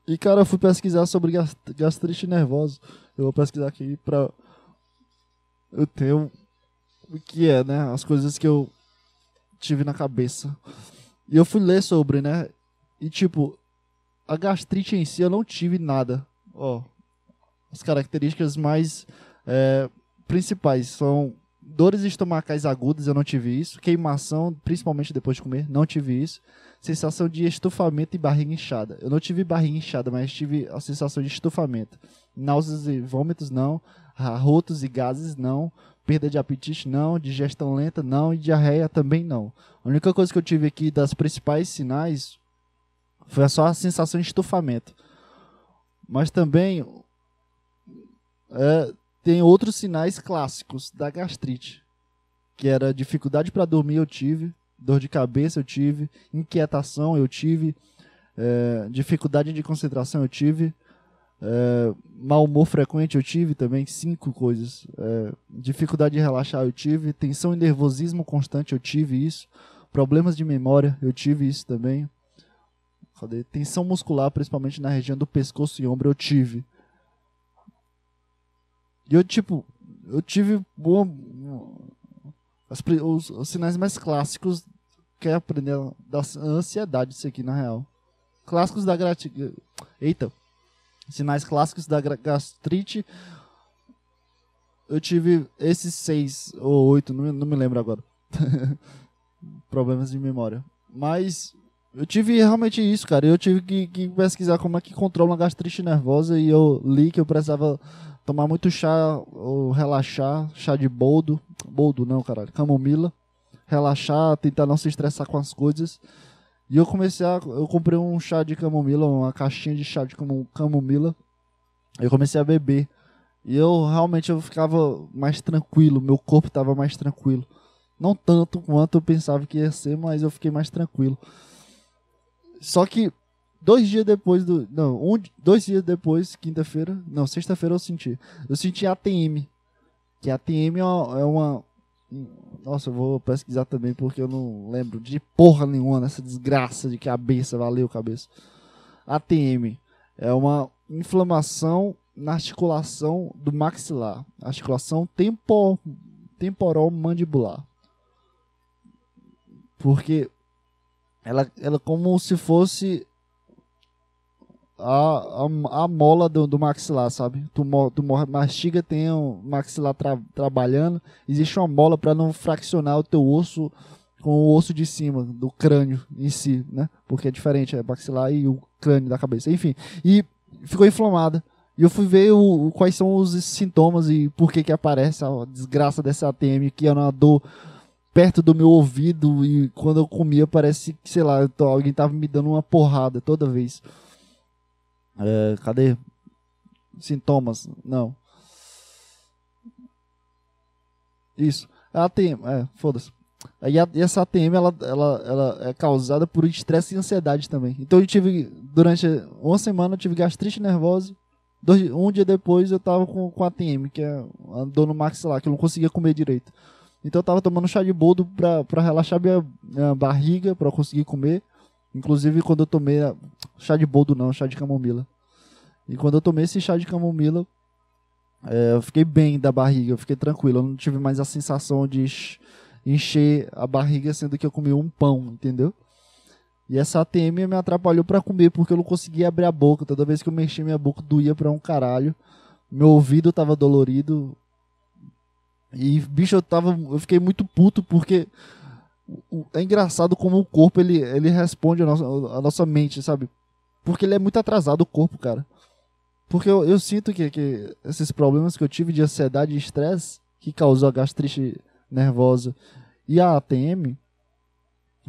A: E cara, eu fui pesquisar sobre gastrite nervosa. Eu vou pesquisar aqui pra eu ter o que é, né? As coisas que eu tive na cabeça. E eu fui ler sobre, né? E tipo, a gastrite em si eu não tive nada. Ó, as características mais é, principais são dores estomacais agudas, eu não tive isso. Queimação, principalmente depois de comer, não tive isso. Sensação de estufamento e barriga inchada. Eu não tive barriga inchada, mas tive a sensação de estufamento. Náuseas e vômitos, não. Arrotos e gases, não. Perda de apetite, não. Digestão lenta, não. E diarreia também não. A única coisa que eu tive aqui das principais sinais foi só a sensação de estufamento. Mas também é, tem outros sinais clássicos da gastrite, que era dificuldade para dormir eu tive, dor de cabeça eu tive, inquietação eu tive, é, dificuldade de concentração eu tive, é, mau humor frequente eu tive também, cinco coisas. É, dificuldade de relaxar eu tive. Tensão e nervosismo constante eu tive isso. Problemas de memória eu tive isso também. Cadê? Tensão muscular, principalmente na região do pescoço e ombro, eu tive. E eu, tipo, eu tive boa, as, os, os, sinais mais clássicos que é aprender da ansiedade, isso aqui na real. Clássicos da gratidão. Eita, Sinais clássicos da gastrite. Eu tive esses seis ou oito, não, não me lembro agora. (laughs) Problemas de memória. Mas eu tive realmente isso, cara. Eu tive que, que, pesquisar como é que controla uma gastrite nervosa e eu li que eu precisava tomar muito chá ou relaxar, chá de boldo. Boldo não, caralho. Camomila. Relaxar, tentar não se estressar com as coisas. E eu comecei a. Eu comprei um chá de camomila, uma caixinha de chá de camomila. Eu comecei a beber. E eu realmente eu ficava mais tranquilo, meu corpo estava mais tranquilo. Não tanto quanto eu pensava que ia ser, mas eu fiquei mais tranquilo. Só que dois dias depois do. Não, um, dois dias depois, quinta-feira. Não, sexta-feira eu senti. Eu senti ATM. Que ATM é uma, é uma nossa, eu vou pesquisar também porque eu não lembro de porra nenhuma nessa desgraça de cabeça, valeu cabeça. ATM é uma inflamação na articulação do maxilar, articulação tempo, temporal mandibular. Porque ela, ela como se fosse a, a, a mola do, do maxilar, sabe? Tu, tu mastiga, tem o maxilar tra, trabalhando, existe uma mola para não fraccionar o teu osso com o osso de cima do crânio em si, né? Porque é diferente, é maxilar e o crânio da cabeça. Enfim, e ficou inflamada. E eu fui ver o, o, quais são os sintomas e por que que aparece a desgraça dessa ATM, que é uma dor perto do meu ouvido e quando eu comia parece que, sei lá, alguém tava me dando uma porrada toda vez. É, cadê? Sintomas? Não. Isso. A ATM, é, foda-se. E, a, e essa ATM, ela, ela, ela é causada por estresse e ansiedade também. Então eu tive, durante uma semana, eu tive gastrite nervosa. Um dia depois eu tava com, com ATM, que é a dor no maxilar, que eu não conseguia comer direito. Então eu tava tomando chá de boldo pra, pra relaxar minha, minha barriga, pra eu conseguir comer. Inclusive quando eu tomei. Chá de boldo não, chá de camomila. E quando eu tomei esse chá de camomila, é, eu fiquei bem da barriga, eu fiquei tranquilo. Eu não tive mais a sensação de encher a barriga sendo que eu comi um pão, entendeu? E essa ATM me atrapalhou para comer porque eu não conseguia abrir a boca. Toda vez que eu mexia minha boca doía pra um caralho. Meu ouvido tava dolorido, e, bicho, eu tava. Eu fiquei muito puto porque. É engraçado como o corpo ele, ele responde a nossa, a nossa mente, sabe? Porque ele é muito atrasado, o corpo, cara. Porque eu, eu sinto que, que esses problemas que eu tive de ansiedade e estresse, que causou a gastrite nervosa e a ATM,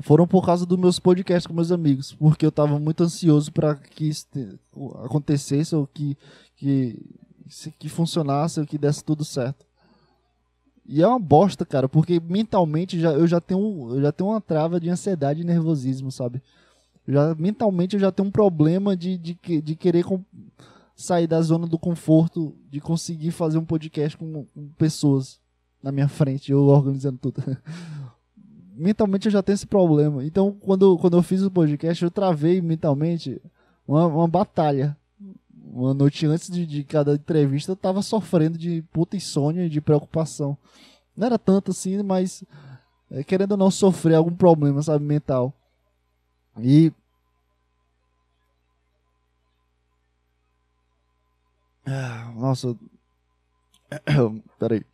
A: foram por causa dos meus podcasts com meus amigos. Porque eu tava muito ansioso para que isso acontecesse ou que, que, que funcionasse ou que desse tudo certo. E é uma bosta, cara, porque mentalmente já, eu já tenho, eu já tenho uma trava de ansiedade e nervosismo, sabe? Já, mentalmente eu já tenho um problema de, de, de querer com, sair da zona do conforto, de conseguir fazer um podcast com, com pessoas na minha frente, eu organizando tudo. (laughs) mentalmente eu já tenho esse problema. Então, quando, quando eu fiz o podcast, eu travei mentalmente uma, uma batalha uma noite antes de, de cada entrevista, eu tava sofrendo de puta insônia e de preocupação. Não era tanto assim, mas é, querendo ou não sofrer algum problema, sabe, mental. E. Ah, nossa. (coughs) Peraí.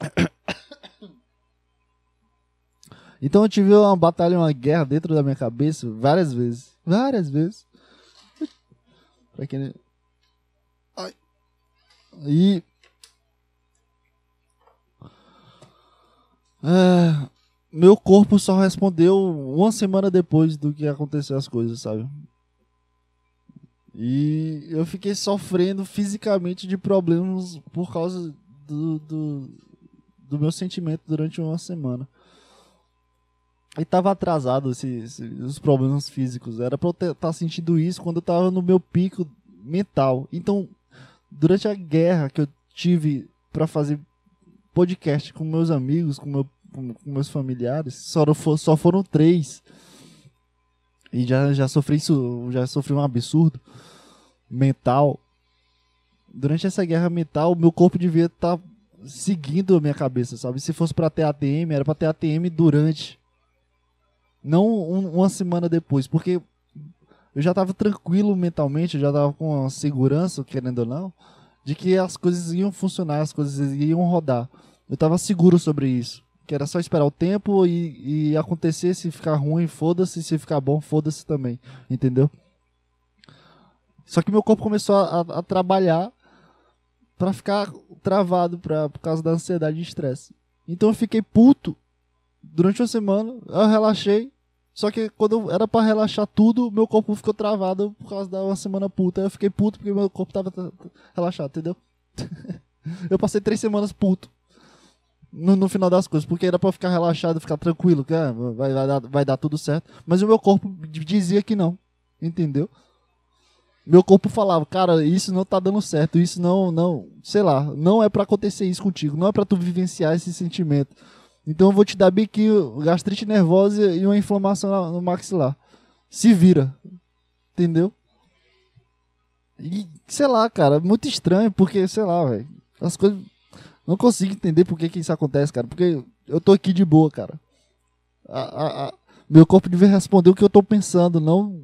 A: (coughs) Então eu tive uma batalha, uma guerra dentro da minha cabeça várias vezes. Várias vezes. (coughs) Pra quem... Ai. E... É, meu corpo só respondeu uma semana depois do que aconteceu as coisas, sabe? E eu fiquei sofrendo fisicamente de problemas por causa do, do, do meu sentimento durante uma semana. E tava atrasado esse, esse, os problemas físicos. Era pra eu estar tá sentindo isso quando eu tava no meu pico mental. Então, durante a guerra que eu tive para fazer podcast com meus amigos, com, meu, com, com meus familiares, só, for, só foram três. E já, já sofri isso, já sofri um absurdo mental. Durante essa guerra mental, meu corpo devia estar tá seguindo a minha cabeça, sabe? Se fosse para ter ATM, era para ter ATM durante não um, uma semana depois, porque eu já estava tranquilo mentalmente, eu já estava com a segurança, querendo ou não, de que as coisas iam funcionar, as coisas iam rodar. Eu estava seguro sobre isso. Que era só esperar o tempo e, e acontecer, se ficar ruim, foda-se, se ficar bom, foda-se também. Entendeu? Só que meu corpo começou a, a trabalhar para ficar travado pra, por causa da ansiedade e estresse. Então eu fiquei puto durante uma semana, eu relaxei. Só que quando era para relaxar tudo, meu corpo ficou travado por causa da uma semana puta. Eu fiquei puto porque meu corpo tava relaxado, entendeu? (laughs) eu passei três semanas puto. No, no, final das coisas, porque era pra ficar relaxado, ficar tranquilo, que ah, vai, vai, dar, vai dar tudo certo. Mas o meu corpo dizia que não, entendeu? Meu corpo falava, cara, isso não tá dando certo, isso não, não, sei lá, não é para acontecer isso contigo, não é para tu vivenciar esse sentimento. Então eu vou te dar biquinho, gastrite nervosa e uma inflamação no maxilar. Se vira. Entendeu? E, sei lá, cara, muito estranho, porque, sei lá, velho. As coisas. Não consigo entender por que, que isso acontece, cara. Porque eu tô aqui de boa, cara. A, a, a, meu corpo deve responder o que eu tô pensando, não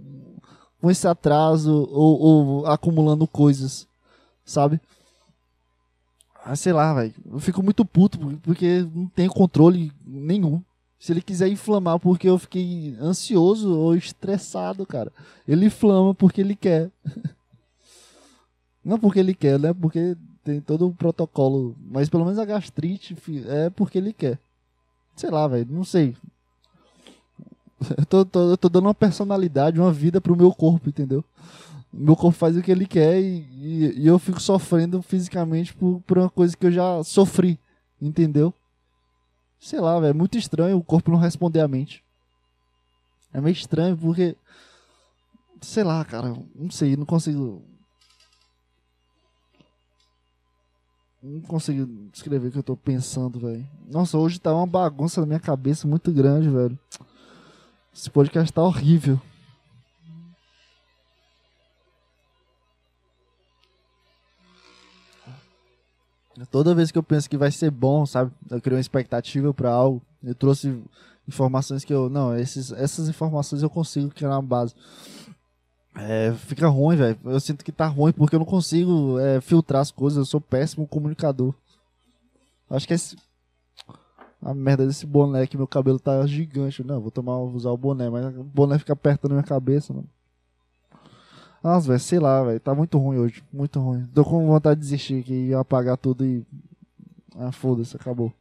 A: com esse atraso ou, ou acumulando coisas, sabe? Ah, sei lá, velho. Eu fico muito puto porque não tenho controle nenhum. Se ele quiser inflamar porque eu fiquei ansioso ou estressado, cara, ele inflama porque ele quer. (laughs) não porque ele quer, né? Porque tem todo o protocolo. Mas pelo menos a gastrite é porque ele quer. Sei lá, velho. Não sei. (laughs) Eu tô, tô, eu tô dando uma personalidade, uma vida pro meu corpo, entendeu? Meu corpo faz o que ele quer e, e, e eu fico sofrendo fisicamente por, por uma coisa que eu já sofri, entendeu? Sei lá, velho, é muito estranho o corpo não responder a mente. É meio estranho porque. Sei lá, cara, não sei, não consigo. Não consigo descrever o que eu tô pensando, velho. Nossa, hoje tá uma bagunça na minha cabeça muito grande, velho. Esse podcast tá horrível. Toda vez que eu penso que vai ser bom, sabe? Eu crio uma expectativa para algo. Eu trouxe informações que eu. Não, esses, essas informações eu consigo criar uma base. É, fica ruim, velho. Eu sinto que tá ruim porque eu não consigo é, filtrar as coisas. Eu sou péssimo comunicador. Acho que esse. A merda desse boné que meu cabelo tá gigante. Não, vou tomar, usar o boné, mas o boné fica perto da minha cabeça, mano. Nossa, velho, sei lá, velho. Tá muito ruim hoje. Muito ruim. Tô com vontade de desistir aqui e apagar tudo e. Ah, foda-se, acabou.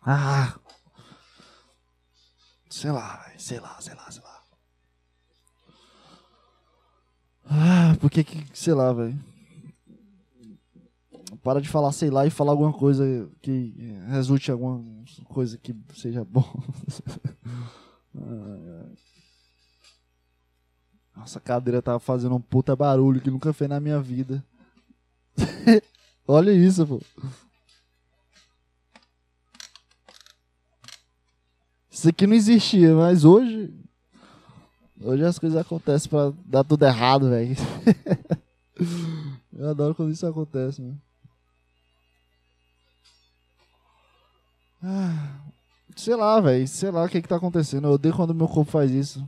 A: Ah! Sei lá, sei lá, sei lá, sei lá. Ah, por que. Sei lá, velho. Para de falar sei lá e falar alguma coisa que resulte em alguma coisa que seja bom. (laughs) nossa, cadeira tava fazendo um puta barulho que nunca fez na minha vida. (laughs) Olha isso, pô. Isso aqui não existia, mas hoje. Hoje as coisas acontecem pra dar tudo errado, velho. (laughs) Eu adoro quando isso acontece, mano. Ah, sei lá, velho. Sei lá o que que tá acontecendo. Eu odeio quando meu corpo faz isso.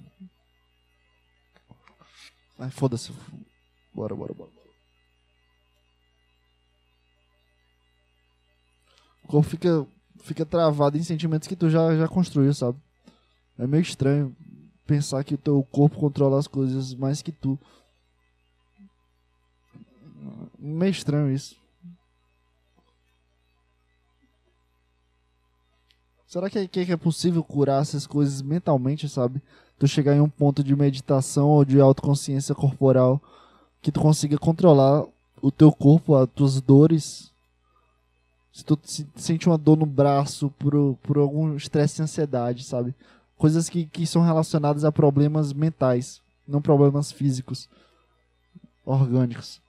A: Ai, foda-se. Bora, bora, bora. O corpo fica, fica travado em sentimentos que tu já, já construiu, sabe? É meio estranho pensar que o teu corpo controla as coisas mais que tu. Meio estranho isso. Será que, que é possível curar essas coisas mentalmente, sabe? tu chegar em um ponto de meditação ou de autoconsciência corporal que tu consiga controlar o teu corpo, as tuas dores. Se tu sente uma dor no braço por, por algum estresse e ansiedade, sabe? Coisas que, que são relacionadas a problemas mentais, não problemas físicos, orgânicos.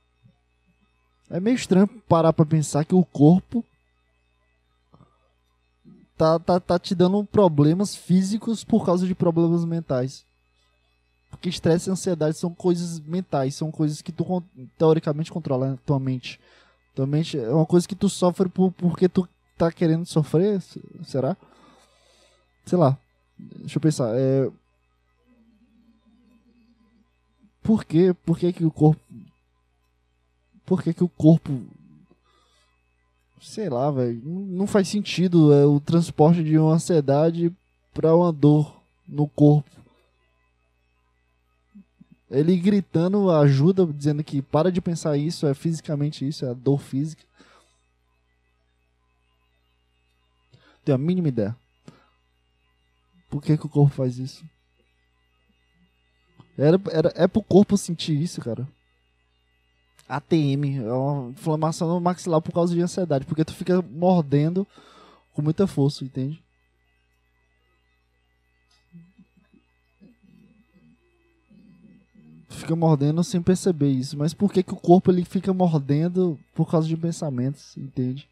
A: É meio estranho parar pra pensar que o corpo tá, tá, tá te dando problemas físicos por causa de problemas mentais. Porque estresse e ansiedade são coisas mentais, são coisas que tu teoricamente controla a tua mente. Tua mente é uma coisa que tu sofre por, porque tu tá querendo sofrer, será? Sei lá. Deixa eu pensar. É... Por quê? Por que, que o corpo. Por que, que o corpo sei lá, velho, não faz sentido é, o transporte de uma ansiedade para uma dor no corpo. Ele gritando ajuda, dizendo que para de pensar isso, é fisicamente isso, é a dor física. Tenho a mínima ideia. Por que, que o corpo faz isso? Era, era, é pro corpo sentir isso, cara. ATM, é uma inflamação no maxilar por causa de ansiedade, porque tu fica mordendo com muita força, entende? fica mordendo sem perceber isso, mas por que, que o corpo ele fica mordendo por causa de pensamentos, entende?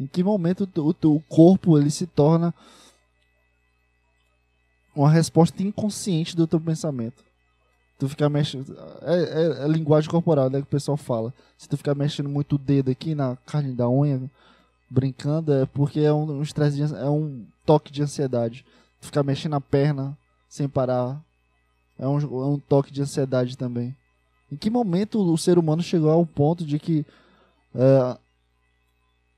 A: Em que momento o, o, o corpo ele se torna uma resposta inconsciente do teu pensamento? tu ficar mexendo. É, é, é, linguagem corporal, né? Que o pessoal fala. Se tu ficar mexendo muito o dedo aqui na carne da unha, brincando, é porque é um, um estresse, é um toque de ansiedade. Tu ficar mexendo a perna sem parar. é um, é um toque de ansiedade também. Em que momento o ser humano chegou ao ponto de que é,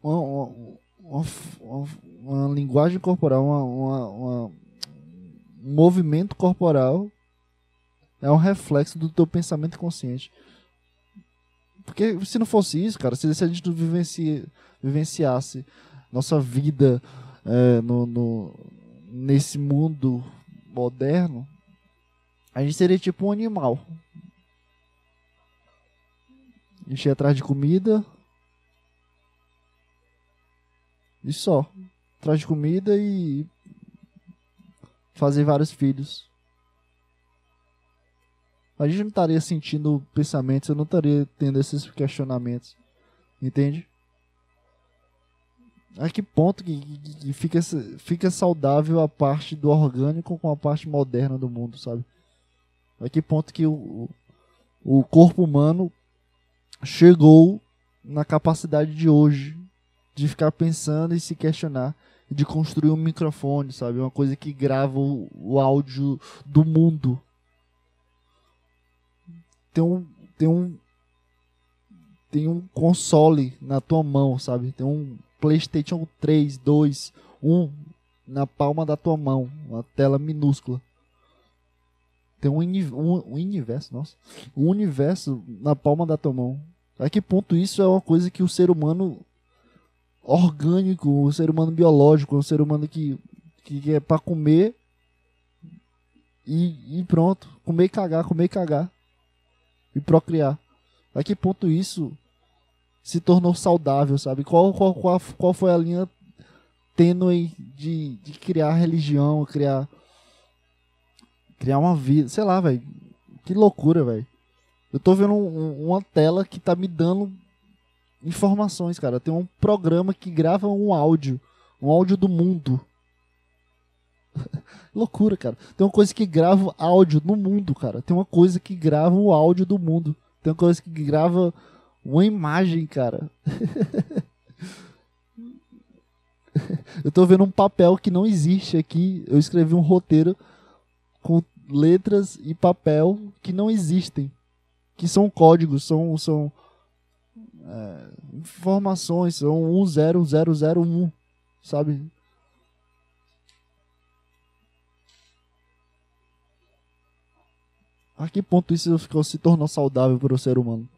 A: uma, uma, uma, uma, linguagem corporal, um movimento corporal é um reflexo do teu pensamento consciente. Porque se não fosse isso, cara, se, a gente não vivenci, vivenciasse nossa vida é, no, no, nesse mundo moderno, a gente seria tipo um animal. A gente ia atrás de comida. E só. Atrás de comida e. Fazer vários filhos. A gente não estaria sentindo pensamentos, eu não estaria tendo esses questionamentos. Entende? A que ponto que, que, que, fica, fica saudável a parte do orgânico com a parte moderna do mundo, sabe? A que ponto que o, o corpo humano chegou na capacidade de hoje de ficar pensando e se questionar de construir um microfone, sabe? Uma coisa que grava o, o áudio do mundo. Tem um, tem um tem um console na tua mão, sabe? Tem um PlayStation 3, 2, 1 na palma da tua mão, uma tela minúscula. Tem um, um, um universo, nossa, um universo na palma da tua mão. A que ponto isso é uma coisa que o ser humano orgânico, o ser humano biológico, o ser humano que, que é para comer e, e pronto, comer e cagar, comer e cagar e procriar. A que ponto isso se tornou saudável, sabe? Qual, qual, qual, qual foi a linha tênue de, de criar religião, criar criar uma vida, sei lá, velho. Que loucura, velho. Eu tô vendo um, uma tela que tá me dando informações, cara. Tem um programa que grava um áudio, um áudio do mundo. (laughs) loucura, cara. Tem uma coisa que grava áudio no mundo, cara. Tem uma coisa que grava o áudio do mundo. Tem uma coisa que grava uma imagem, cara. (laughs) eu tô vendo um papel que não existe aqui. Eu escrevi um roteiro com letras e papel que não existem. Que são códigos, são, são é, informações, são 10001, sabe? A que ponto isso ficou, se tornou saudável para o ser humano?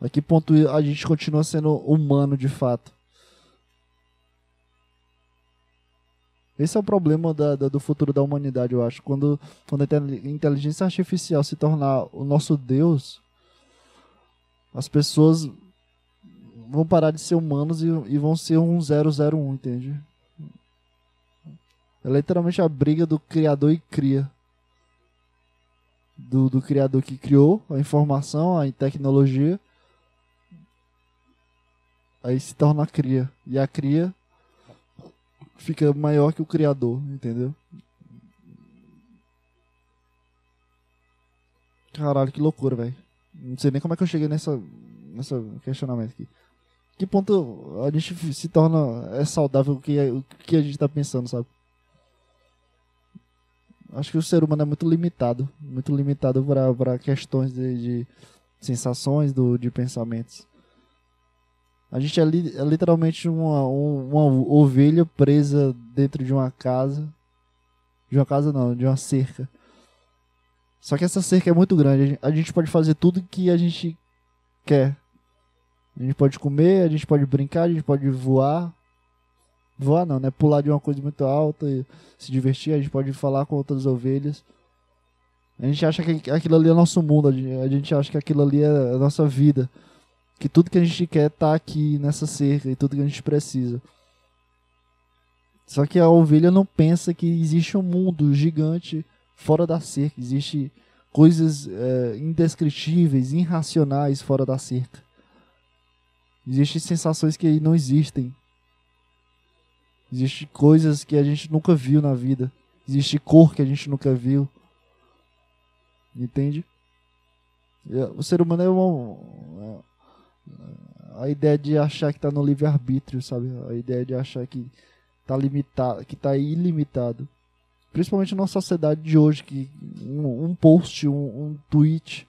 A: A que ponto a gente continua sendo humano de fato? Esse é o problema da, da, do futuro da humanidade, eu acho. Quando, quando a inteligência artificial se tornar o nosso Deus, as pessoas vão parar de ser humanos e, e vão ser um 001, entende? É literalmente a briga do criador e cria. Do, do criador que criou a informação, a tecnologia Aí se torna a cria. E a cria fica maior que o criador, entendeu? Caralho, que loucura, velho. Não sei nem como é que eu cheguei nessa, nessa questionamento aqui. Que ponto a gente se torna é saudável o que, o que a gente tá pensando, sabe? Acho que o ser humano é muito limitado. Muito limitado para questões de, de sensações, do, de pensamentos. A gente é, li, é literalmente uma, uma ovelha presa dentro de uma casa. De uma casa não, de uma cerca. Só que essa cerca é muito grande. A gente pode fazer tudo que a gente quer. A gente pode comer, a gente pode brincar, a gente pode voar. Voar não, né? Pular de uma coisa muito alta e se divertir. A gente pode falar com outras ovelhas. A gente acha que aquilo ali é nosso mundo. A gente acha que aquilo ali é a nossa vida que tudo que a gente quer tá aqui nessa cerca e tudo que a gente precisa. Só que a ovelha não pensa que existe um mundo gigante fora da cerca, existe coisas é, indescritíveis, irracionais fora da cerca. Existem sensações que não existem. Existem coisas que a gente nunca viu na vida. Existe cor que a gente nunca viu. Entende? O ser humano é uma, a ideia de achar que está no livre-arbítrio, sabe? A ideia de achar que está limitado, que está ilimitado. Principalmente na sociedade de hoje, que um, um post, um, um tweet,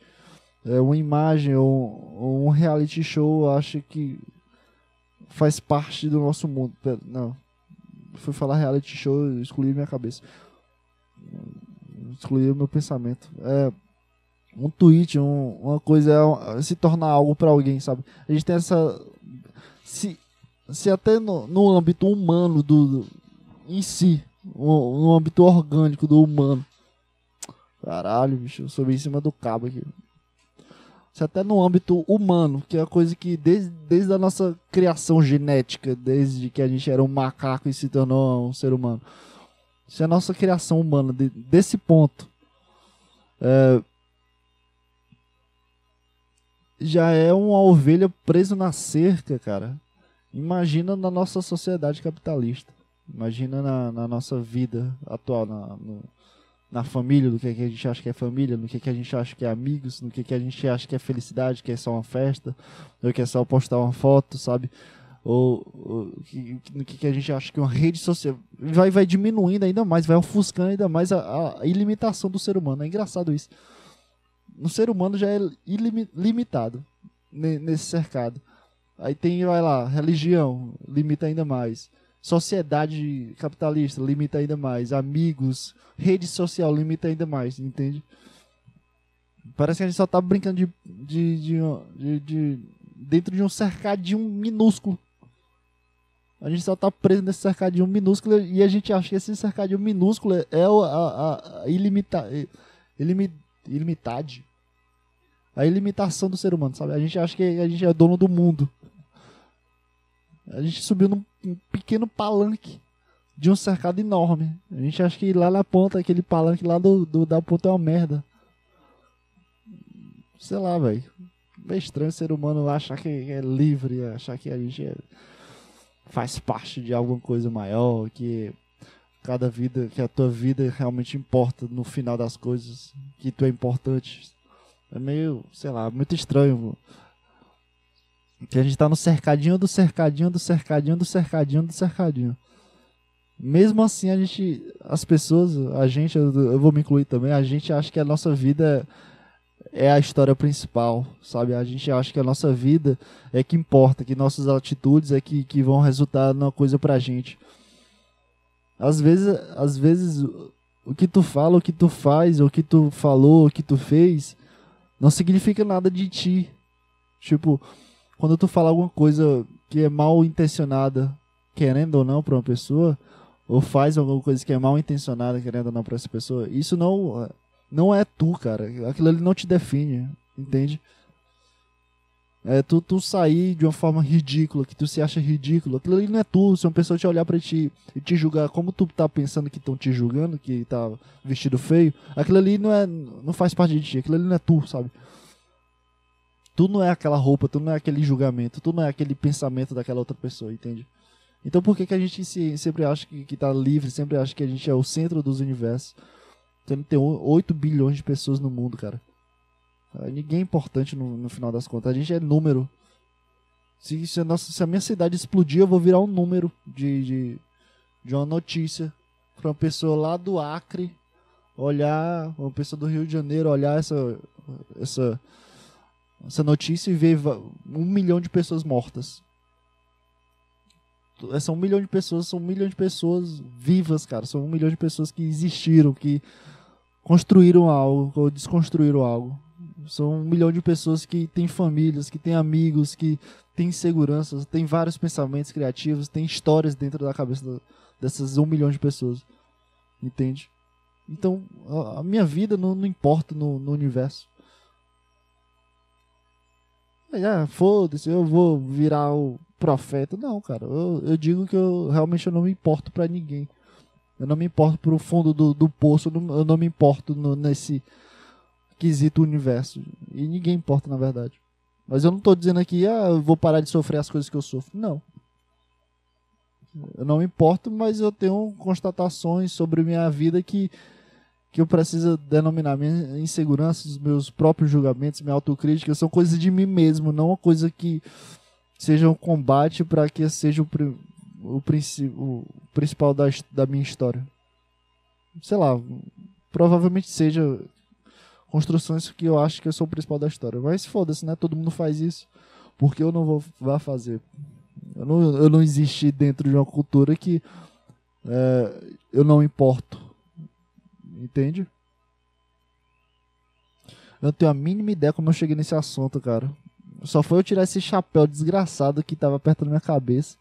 A: é, uma imagem ou, um reality show, eu acho que faz parte do nosso mundo. Não, fui falar reality show, excluí minha cabeça. Excluí o meu pensamento. É, um tweet, um, uma coisa é se tornar algo para alguém, sabe? A gente tem essa. Se, se até no, no âmbito humano do, do em si, no, âmbito orgânico do humano. Caralho, bicho, eu subi em cima do cabo aqui. Se até no âmbito humano, que é a coisa que desde, desde a nossa criação genética, desde que a gente era um macaco e se tornou um ser humano. Se a nossa criação humana, de, desse ponto, é, já é uma ovelha presa na cerca, cara. Imagina na nossa sociedade capitalista. Imagina na, na nossa vida atual, na, no, na família, no que, que a gente acha que é família, no que, que a gente acha que é amigos, no que, que a gente acha que é felicidade, que é só uma festa, ou que é só postar uma foto, sabe? Ou, ou no que, que a gente acha que é uma rede social vai, vai diminuindo ainda mais, vai ofuscando ainda mais a, a ilimitação do ser humano. É engraçado isso. O ser humano já é ilimitado nesse cercado. Aí tem, vai lá, religião, limita ainda mais sociedade capitalista limita ainda mais, amigos, rede social limita ainda mais, entende? Parece que a gente só tá brincando de, de, de, de, de dentro de um cercadinho minúsculo. A gente só tá preso nesse cercadinho minúsculo e a gente acha que esse cercadinho minúsculo é a, a, a ilimita, ilimi, ilimitade. A ilimitação do ser humano, sabe? A gente acha que a gente é dono do mundo. A gente subiu num pequeno palanque de um cercado enorme. A gente acha que lá na ponta, aquele palanque lá do, do da ponta é uma merda. Sei lá, velho. É estranho ser humano achar que é livre, achar que a gente é, faz parte de alguma coisa maior, que cada vida, que a tua vida realmente importa no final das coisas, que tu é importante. É meio, sei lá, muito estranho. Que a gente tá no cercadinho do cercadinho do cercadinho do cercadinho do cercadinho. Mesmo assim, a gente, as pessoas, a gente, eu vou me incluir também, a gente acha que a nossa vida é a história principal, sabe? A gente acha que a nossa vida é que importa, que nossas atitudes é que, que vão resultar numa coisa pra gente. Às vezes, às vezes, o que tu fala, o que tu faz, o que tu falou, o que tu fez, não significa nada de ti. Tipo, quando tu fala alguma coisa que é mal intencionada, querendo ou não, para uma pessoa, ou faz alguma coisa que é mal intencionada, querendo ou não, para essa pessoa, isso não, não é tu, cara. Aquilo ali não te define, entende? É tu, tu sair de uma forma ridícula, que tu se acha ridículo. Aquilo ali não é tu. Se uma pessoa te olhar pra ti e te julgar como tu tá pensando que estão te julgando, que tá vestido feio, aquilo ali não, é, não faz parte de ti. Aquilo ali não é tu, sabe? Tu não é aquela roupa, tu não é aquele julgamento, tu não é aquele pensamento daquela outra pessoa, entende? Então por que, que a gente se, sempre acha que, que tá livre, sempre acha que a gente é o centro dos universos? Tendo tem 8 bilhões de pessoas no mundo, cara. Ninguém é importante no, no final das contas. A gente é número. Se, se, a nossa, se a minha cidade explodir, eu vou virar um número de, de, de uma notícia para uma pessoa lá do Acre olhar, uma pessoa do Rio de Janeiro olhar essa, essa essa notícia e ver um milhão de pessoas mortas. São um milhão de pessoas, são um milhão de pessoas vivas, cara. São um milhão de pessoas que existiram, que construíram algo ou desconstruíram algo. São um milhão de pessoas que têm famílias, que têm amigos, que têm inseguranças, têm vários pensamentos criativos, têm histórias dentro da cabeça dessas um milhão de pessoas. Entende? Então, a minha vida não, não importa no, no universo. Ah, foda-se, eu vou virar o profeta. Não, cara, eu, eu digo que eu realmente eu não me importo para ninguém. Eu não me importo pro fundo do, do poço, eu não, eu não me importo no, nesse quesito universo. E ninguém importa, na verdade. Mas eu não tô dizendo aqui, ah, eu vou parar de sofrer as coisas que eu sofro. Não. Eu não me importo, mas eu tenho constatações sobre minha vida que que eu preciso denominar minhas inseguranças, meus próprios julgamentos, minha autocrítica, são coisas de mim mesmo, não uma coisa que seja um combate para que seja o, o, o principal da, da minha história. Sei lá, provavelmente seja construções que eu acho que eu sou o principal da história. Mas foda-se, né? Todo mundo faz isso. Porque eu não vou vá fazer. Eu não, eu não existi dentro de uma cultura que é, eu não importo. Entende? Eu não tenho a mínima ideia como eu cheguei nesse assunto, cara. Só foi eu tirar esse chapéu desgraçado que tava perto da minha cabeça.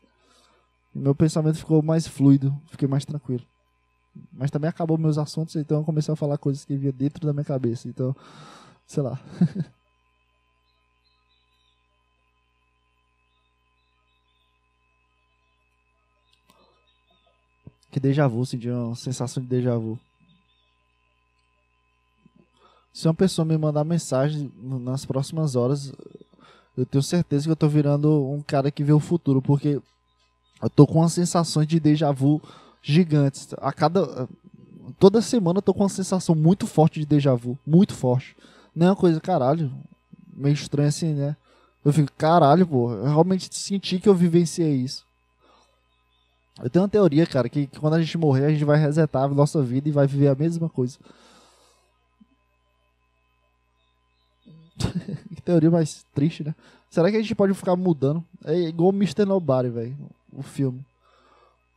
A: E meu pensamento ficou mais fluido, fiquei mais tranquilo. Mas também acabou meus assuntos, então eu comecei a falar coisas que via dentro da minha cabeça. Então, sei lá. (laughs) que déjà vu, senti uma sensação de déjà vu. Se uma pessoa me mandar mensagem nas próximas horas, eu tenho certeza que eu tô virando um cara que vê o futuro, porque eu tô com uma sensação de déjà vu gigantes. A cada toda semana eu tô com uma sensação muito forte de déjà vu, muito forte. Não é uma coisa, caralho, meio estranha assim, né? Eu fico, caralho, pô, eu realmente senti que eu vivenciei isso. Eu tenho uma teoria, cara, que, que quando a gente morrer, a gente vai resetar a nossa vida e vai viver a mesma coisa. (laughs) que teoria mais triste, né? Será que a gente pode ficar mudando? É igual o Mr. Nobody, velho, o filme.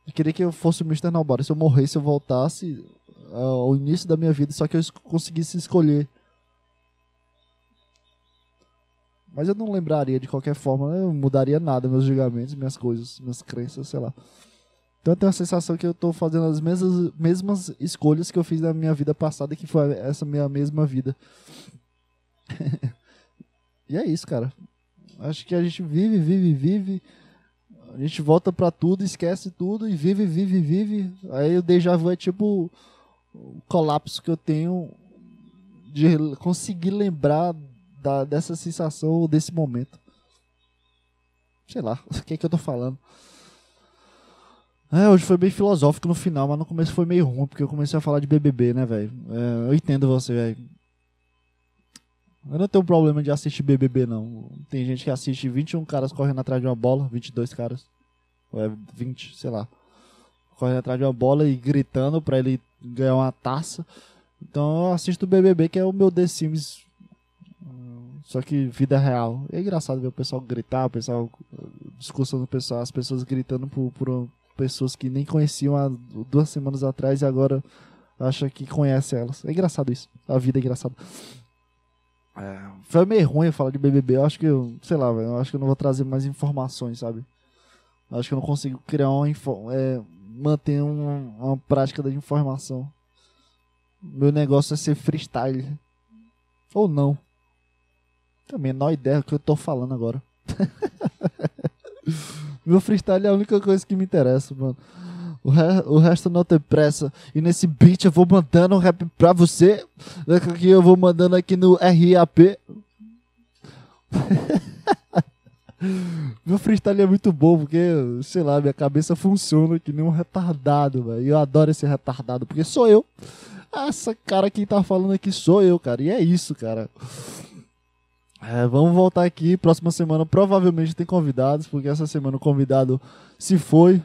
A: Eu queria que eu fosse o Mr. Nobody. Se eu morresse, eu voltasse ao início da minha vida, só que eu conseguisse escolher. Mas eu não lembraria de qualquer forma, eu mudaria nada, meus julgamentos, minhas coisas, minhas crenças, sei lá. Então eu tenho a sensação que eu estou fazendo as mesmas, mesmas escolhas que eu fiz na minha vida passada, que foi essa minha mesma vida. (laughs) e é isso, cara. Acho que a gente vive, vive, vive a gente volta para tudo, esquece tudo e vive, vive, vive. Aí o déjà vu é tipo o colapso que eu tenho de conseguir lembrar da, dessa sensação desse momento. Sei lá, (laughs) o que é que eu tô falando. É, hoje foi bem filosófico no final, mas no começo foi meio ruim, porque eu comecei a falar de BBB, né, velho? É, eu entendo você, velho. Eu não tenho problema de assistir BBB, não. Tem gente que assiste 21 caras correndo atrás de uma bola, 22 caras. Ou é 20, sei lá. Correndo atrás de uma bola e gritando pra ele ganhar uma taça. Então eu assisto o BBB, que é o meu The Sims. Só que vida real. É engraçado ver o pessoal gritar, o pessoal discussão pessoal, as pessoas gritando por, por pessoas que nem conheciam há duas semanas atrás e agora acha que conhece elas. É engraçado isso. A vida é engraçada. É, foi meio ruim falar de BBB. Eu acho que, eu, sei lá, eu acho que eu não vou trazer mais informações, sabe? Eu acho que eu não consigo criar uma é, manter uma, uma prática da informação. Meu negócio é ser freestyle. Ou não. Tenho a menor ideia do que eu tô falando agora. (laughs) Meu freestyle é a única coisa que me interessa, mano. O, re o resto não tem pressa. E nesse beat eu vou mandando um rap pra você. Aqui eu vou mandando aqui no RAP. (laughs) Meu freestyle é muito bom, porque, sei lá, minha cabeça funciona que nem um retardado, velho. Eu adoro esse retardado, porque sou eu. Essa cara que tá falando aqui sou eu, cara. E é isso, cara. É, vamos voltar aqui. Próxima semana provavelmente tem convidados, porque essa semana o convidado se foi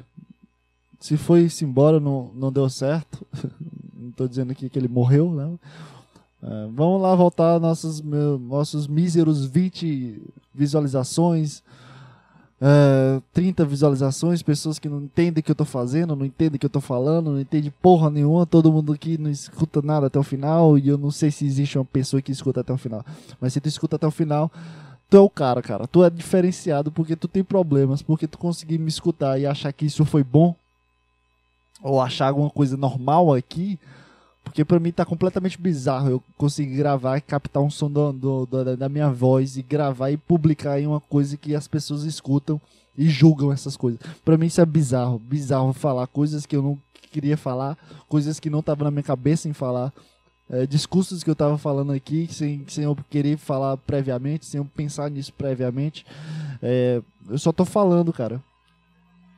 A: se foi-se embora, não, não deu certo. (laughs) não estou dizendo aqui que ele morreu, né? É, vamos lá voltar nossos, meu, nossos míseros 20 visualizações, é, 30 visualizações, pessoas que não entendem o que eu estou fazendo, não entendem o que eu estou falando, não entendem porra nenhuma, todo mundo aqui não escuta nada até o final, e eu não sei se existe uma pessoa que escuta até o final. Mas se tu escuta até o final, tu é o cara, cara. Tu é diferenciado porque tu tem problemas, porque tu conseguiu me escutar e achar que isso foi bom, ou achar alguma coisa normal aqui, porque para mim tá completamente bizarro eu conseguir gravar e captar um som do, do, do, da minha voz e gravar e publicar em uma coisa que as pessoas escutam e julgam essas coisas. Para mim isso é bizarro, bizarro falar coisas que eu não queria falar, coisas que não estavam na minha cabeça em falar. É, discursos que eu tava falando aqui sem, sem eu querer falar previamente, sem eu pensar nisso previamente. É, eu só tô falando, cara.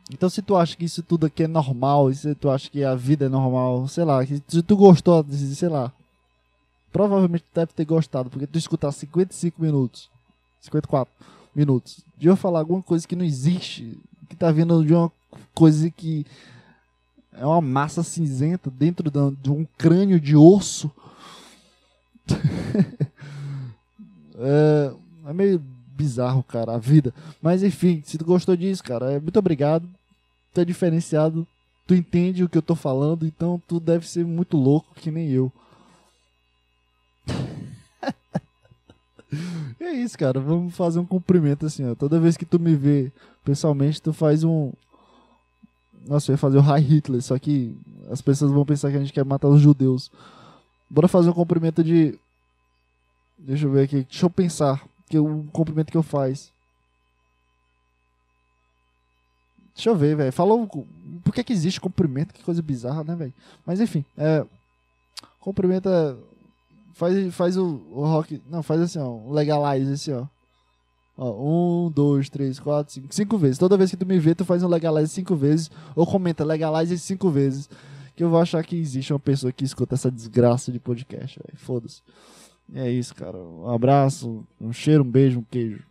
A: Então se tu acha que isso tudo aqui é normal, se tu acha que a vida é normal, sei lá, se tu gostou, sei lá, provavelmente tu deve ter gostado, porque tu escutar 55 minutos, 54 minutos, de eu falar alguma coisa que não existe, que tá vindo de uma coisa que é uma massa cinzenta dentro de um crânio de osso. (laughs) é, é meio bizarro, cara, a vida. Mas enfim, se tu gostou disso, cara, é, muito obrigado. Tu é diferenciado, tu entende o que eu tô falando, então tu deve ser muito louco que nem eu. (laughs) é isso, cara. Vamos fazer um cumprimento assim, ó. Toda vez que tu me vê pessoalmente, tu faz um. Nossa, eu ia fazer o High Hitler, só que as pessoas vão pensar que a gente quer matar os judeus. Bora fazer um cumprimento de. Deixa eu ver aqui. Deixa eu pensar. Que o cumprimento que eu faz. Deixa eu ver, velho. Falou. Por que, que existe cumprimento? Que coisa bizarra, né, velho? Mas enfim. É. Cumprimento é Faz, faz o, o rock. Não, faz assim, ó. Legalize assim, ó. Ó, um, dois, três, quatro, cinco. Cinco vezes. Toda vez que tu me vê, tu faz um legalize cinco vezes. Ou comenta legalize cinco vezes. Que eu vou achar que existe uma pessoa que escuta essa desgraça de podcast, velho. Foda-se. É isso, cara. Um abraço, um cheiro, um beijo, um queijo.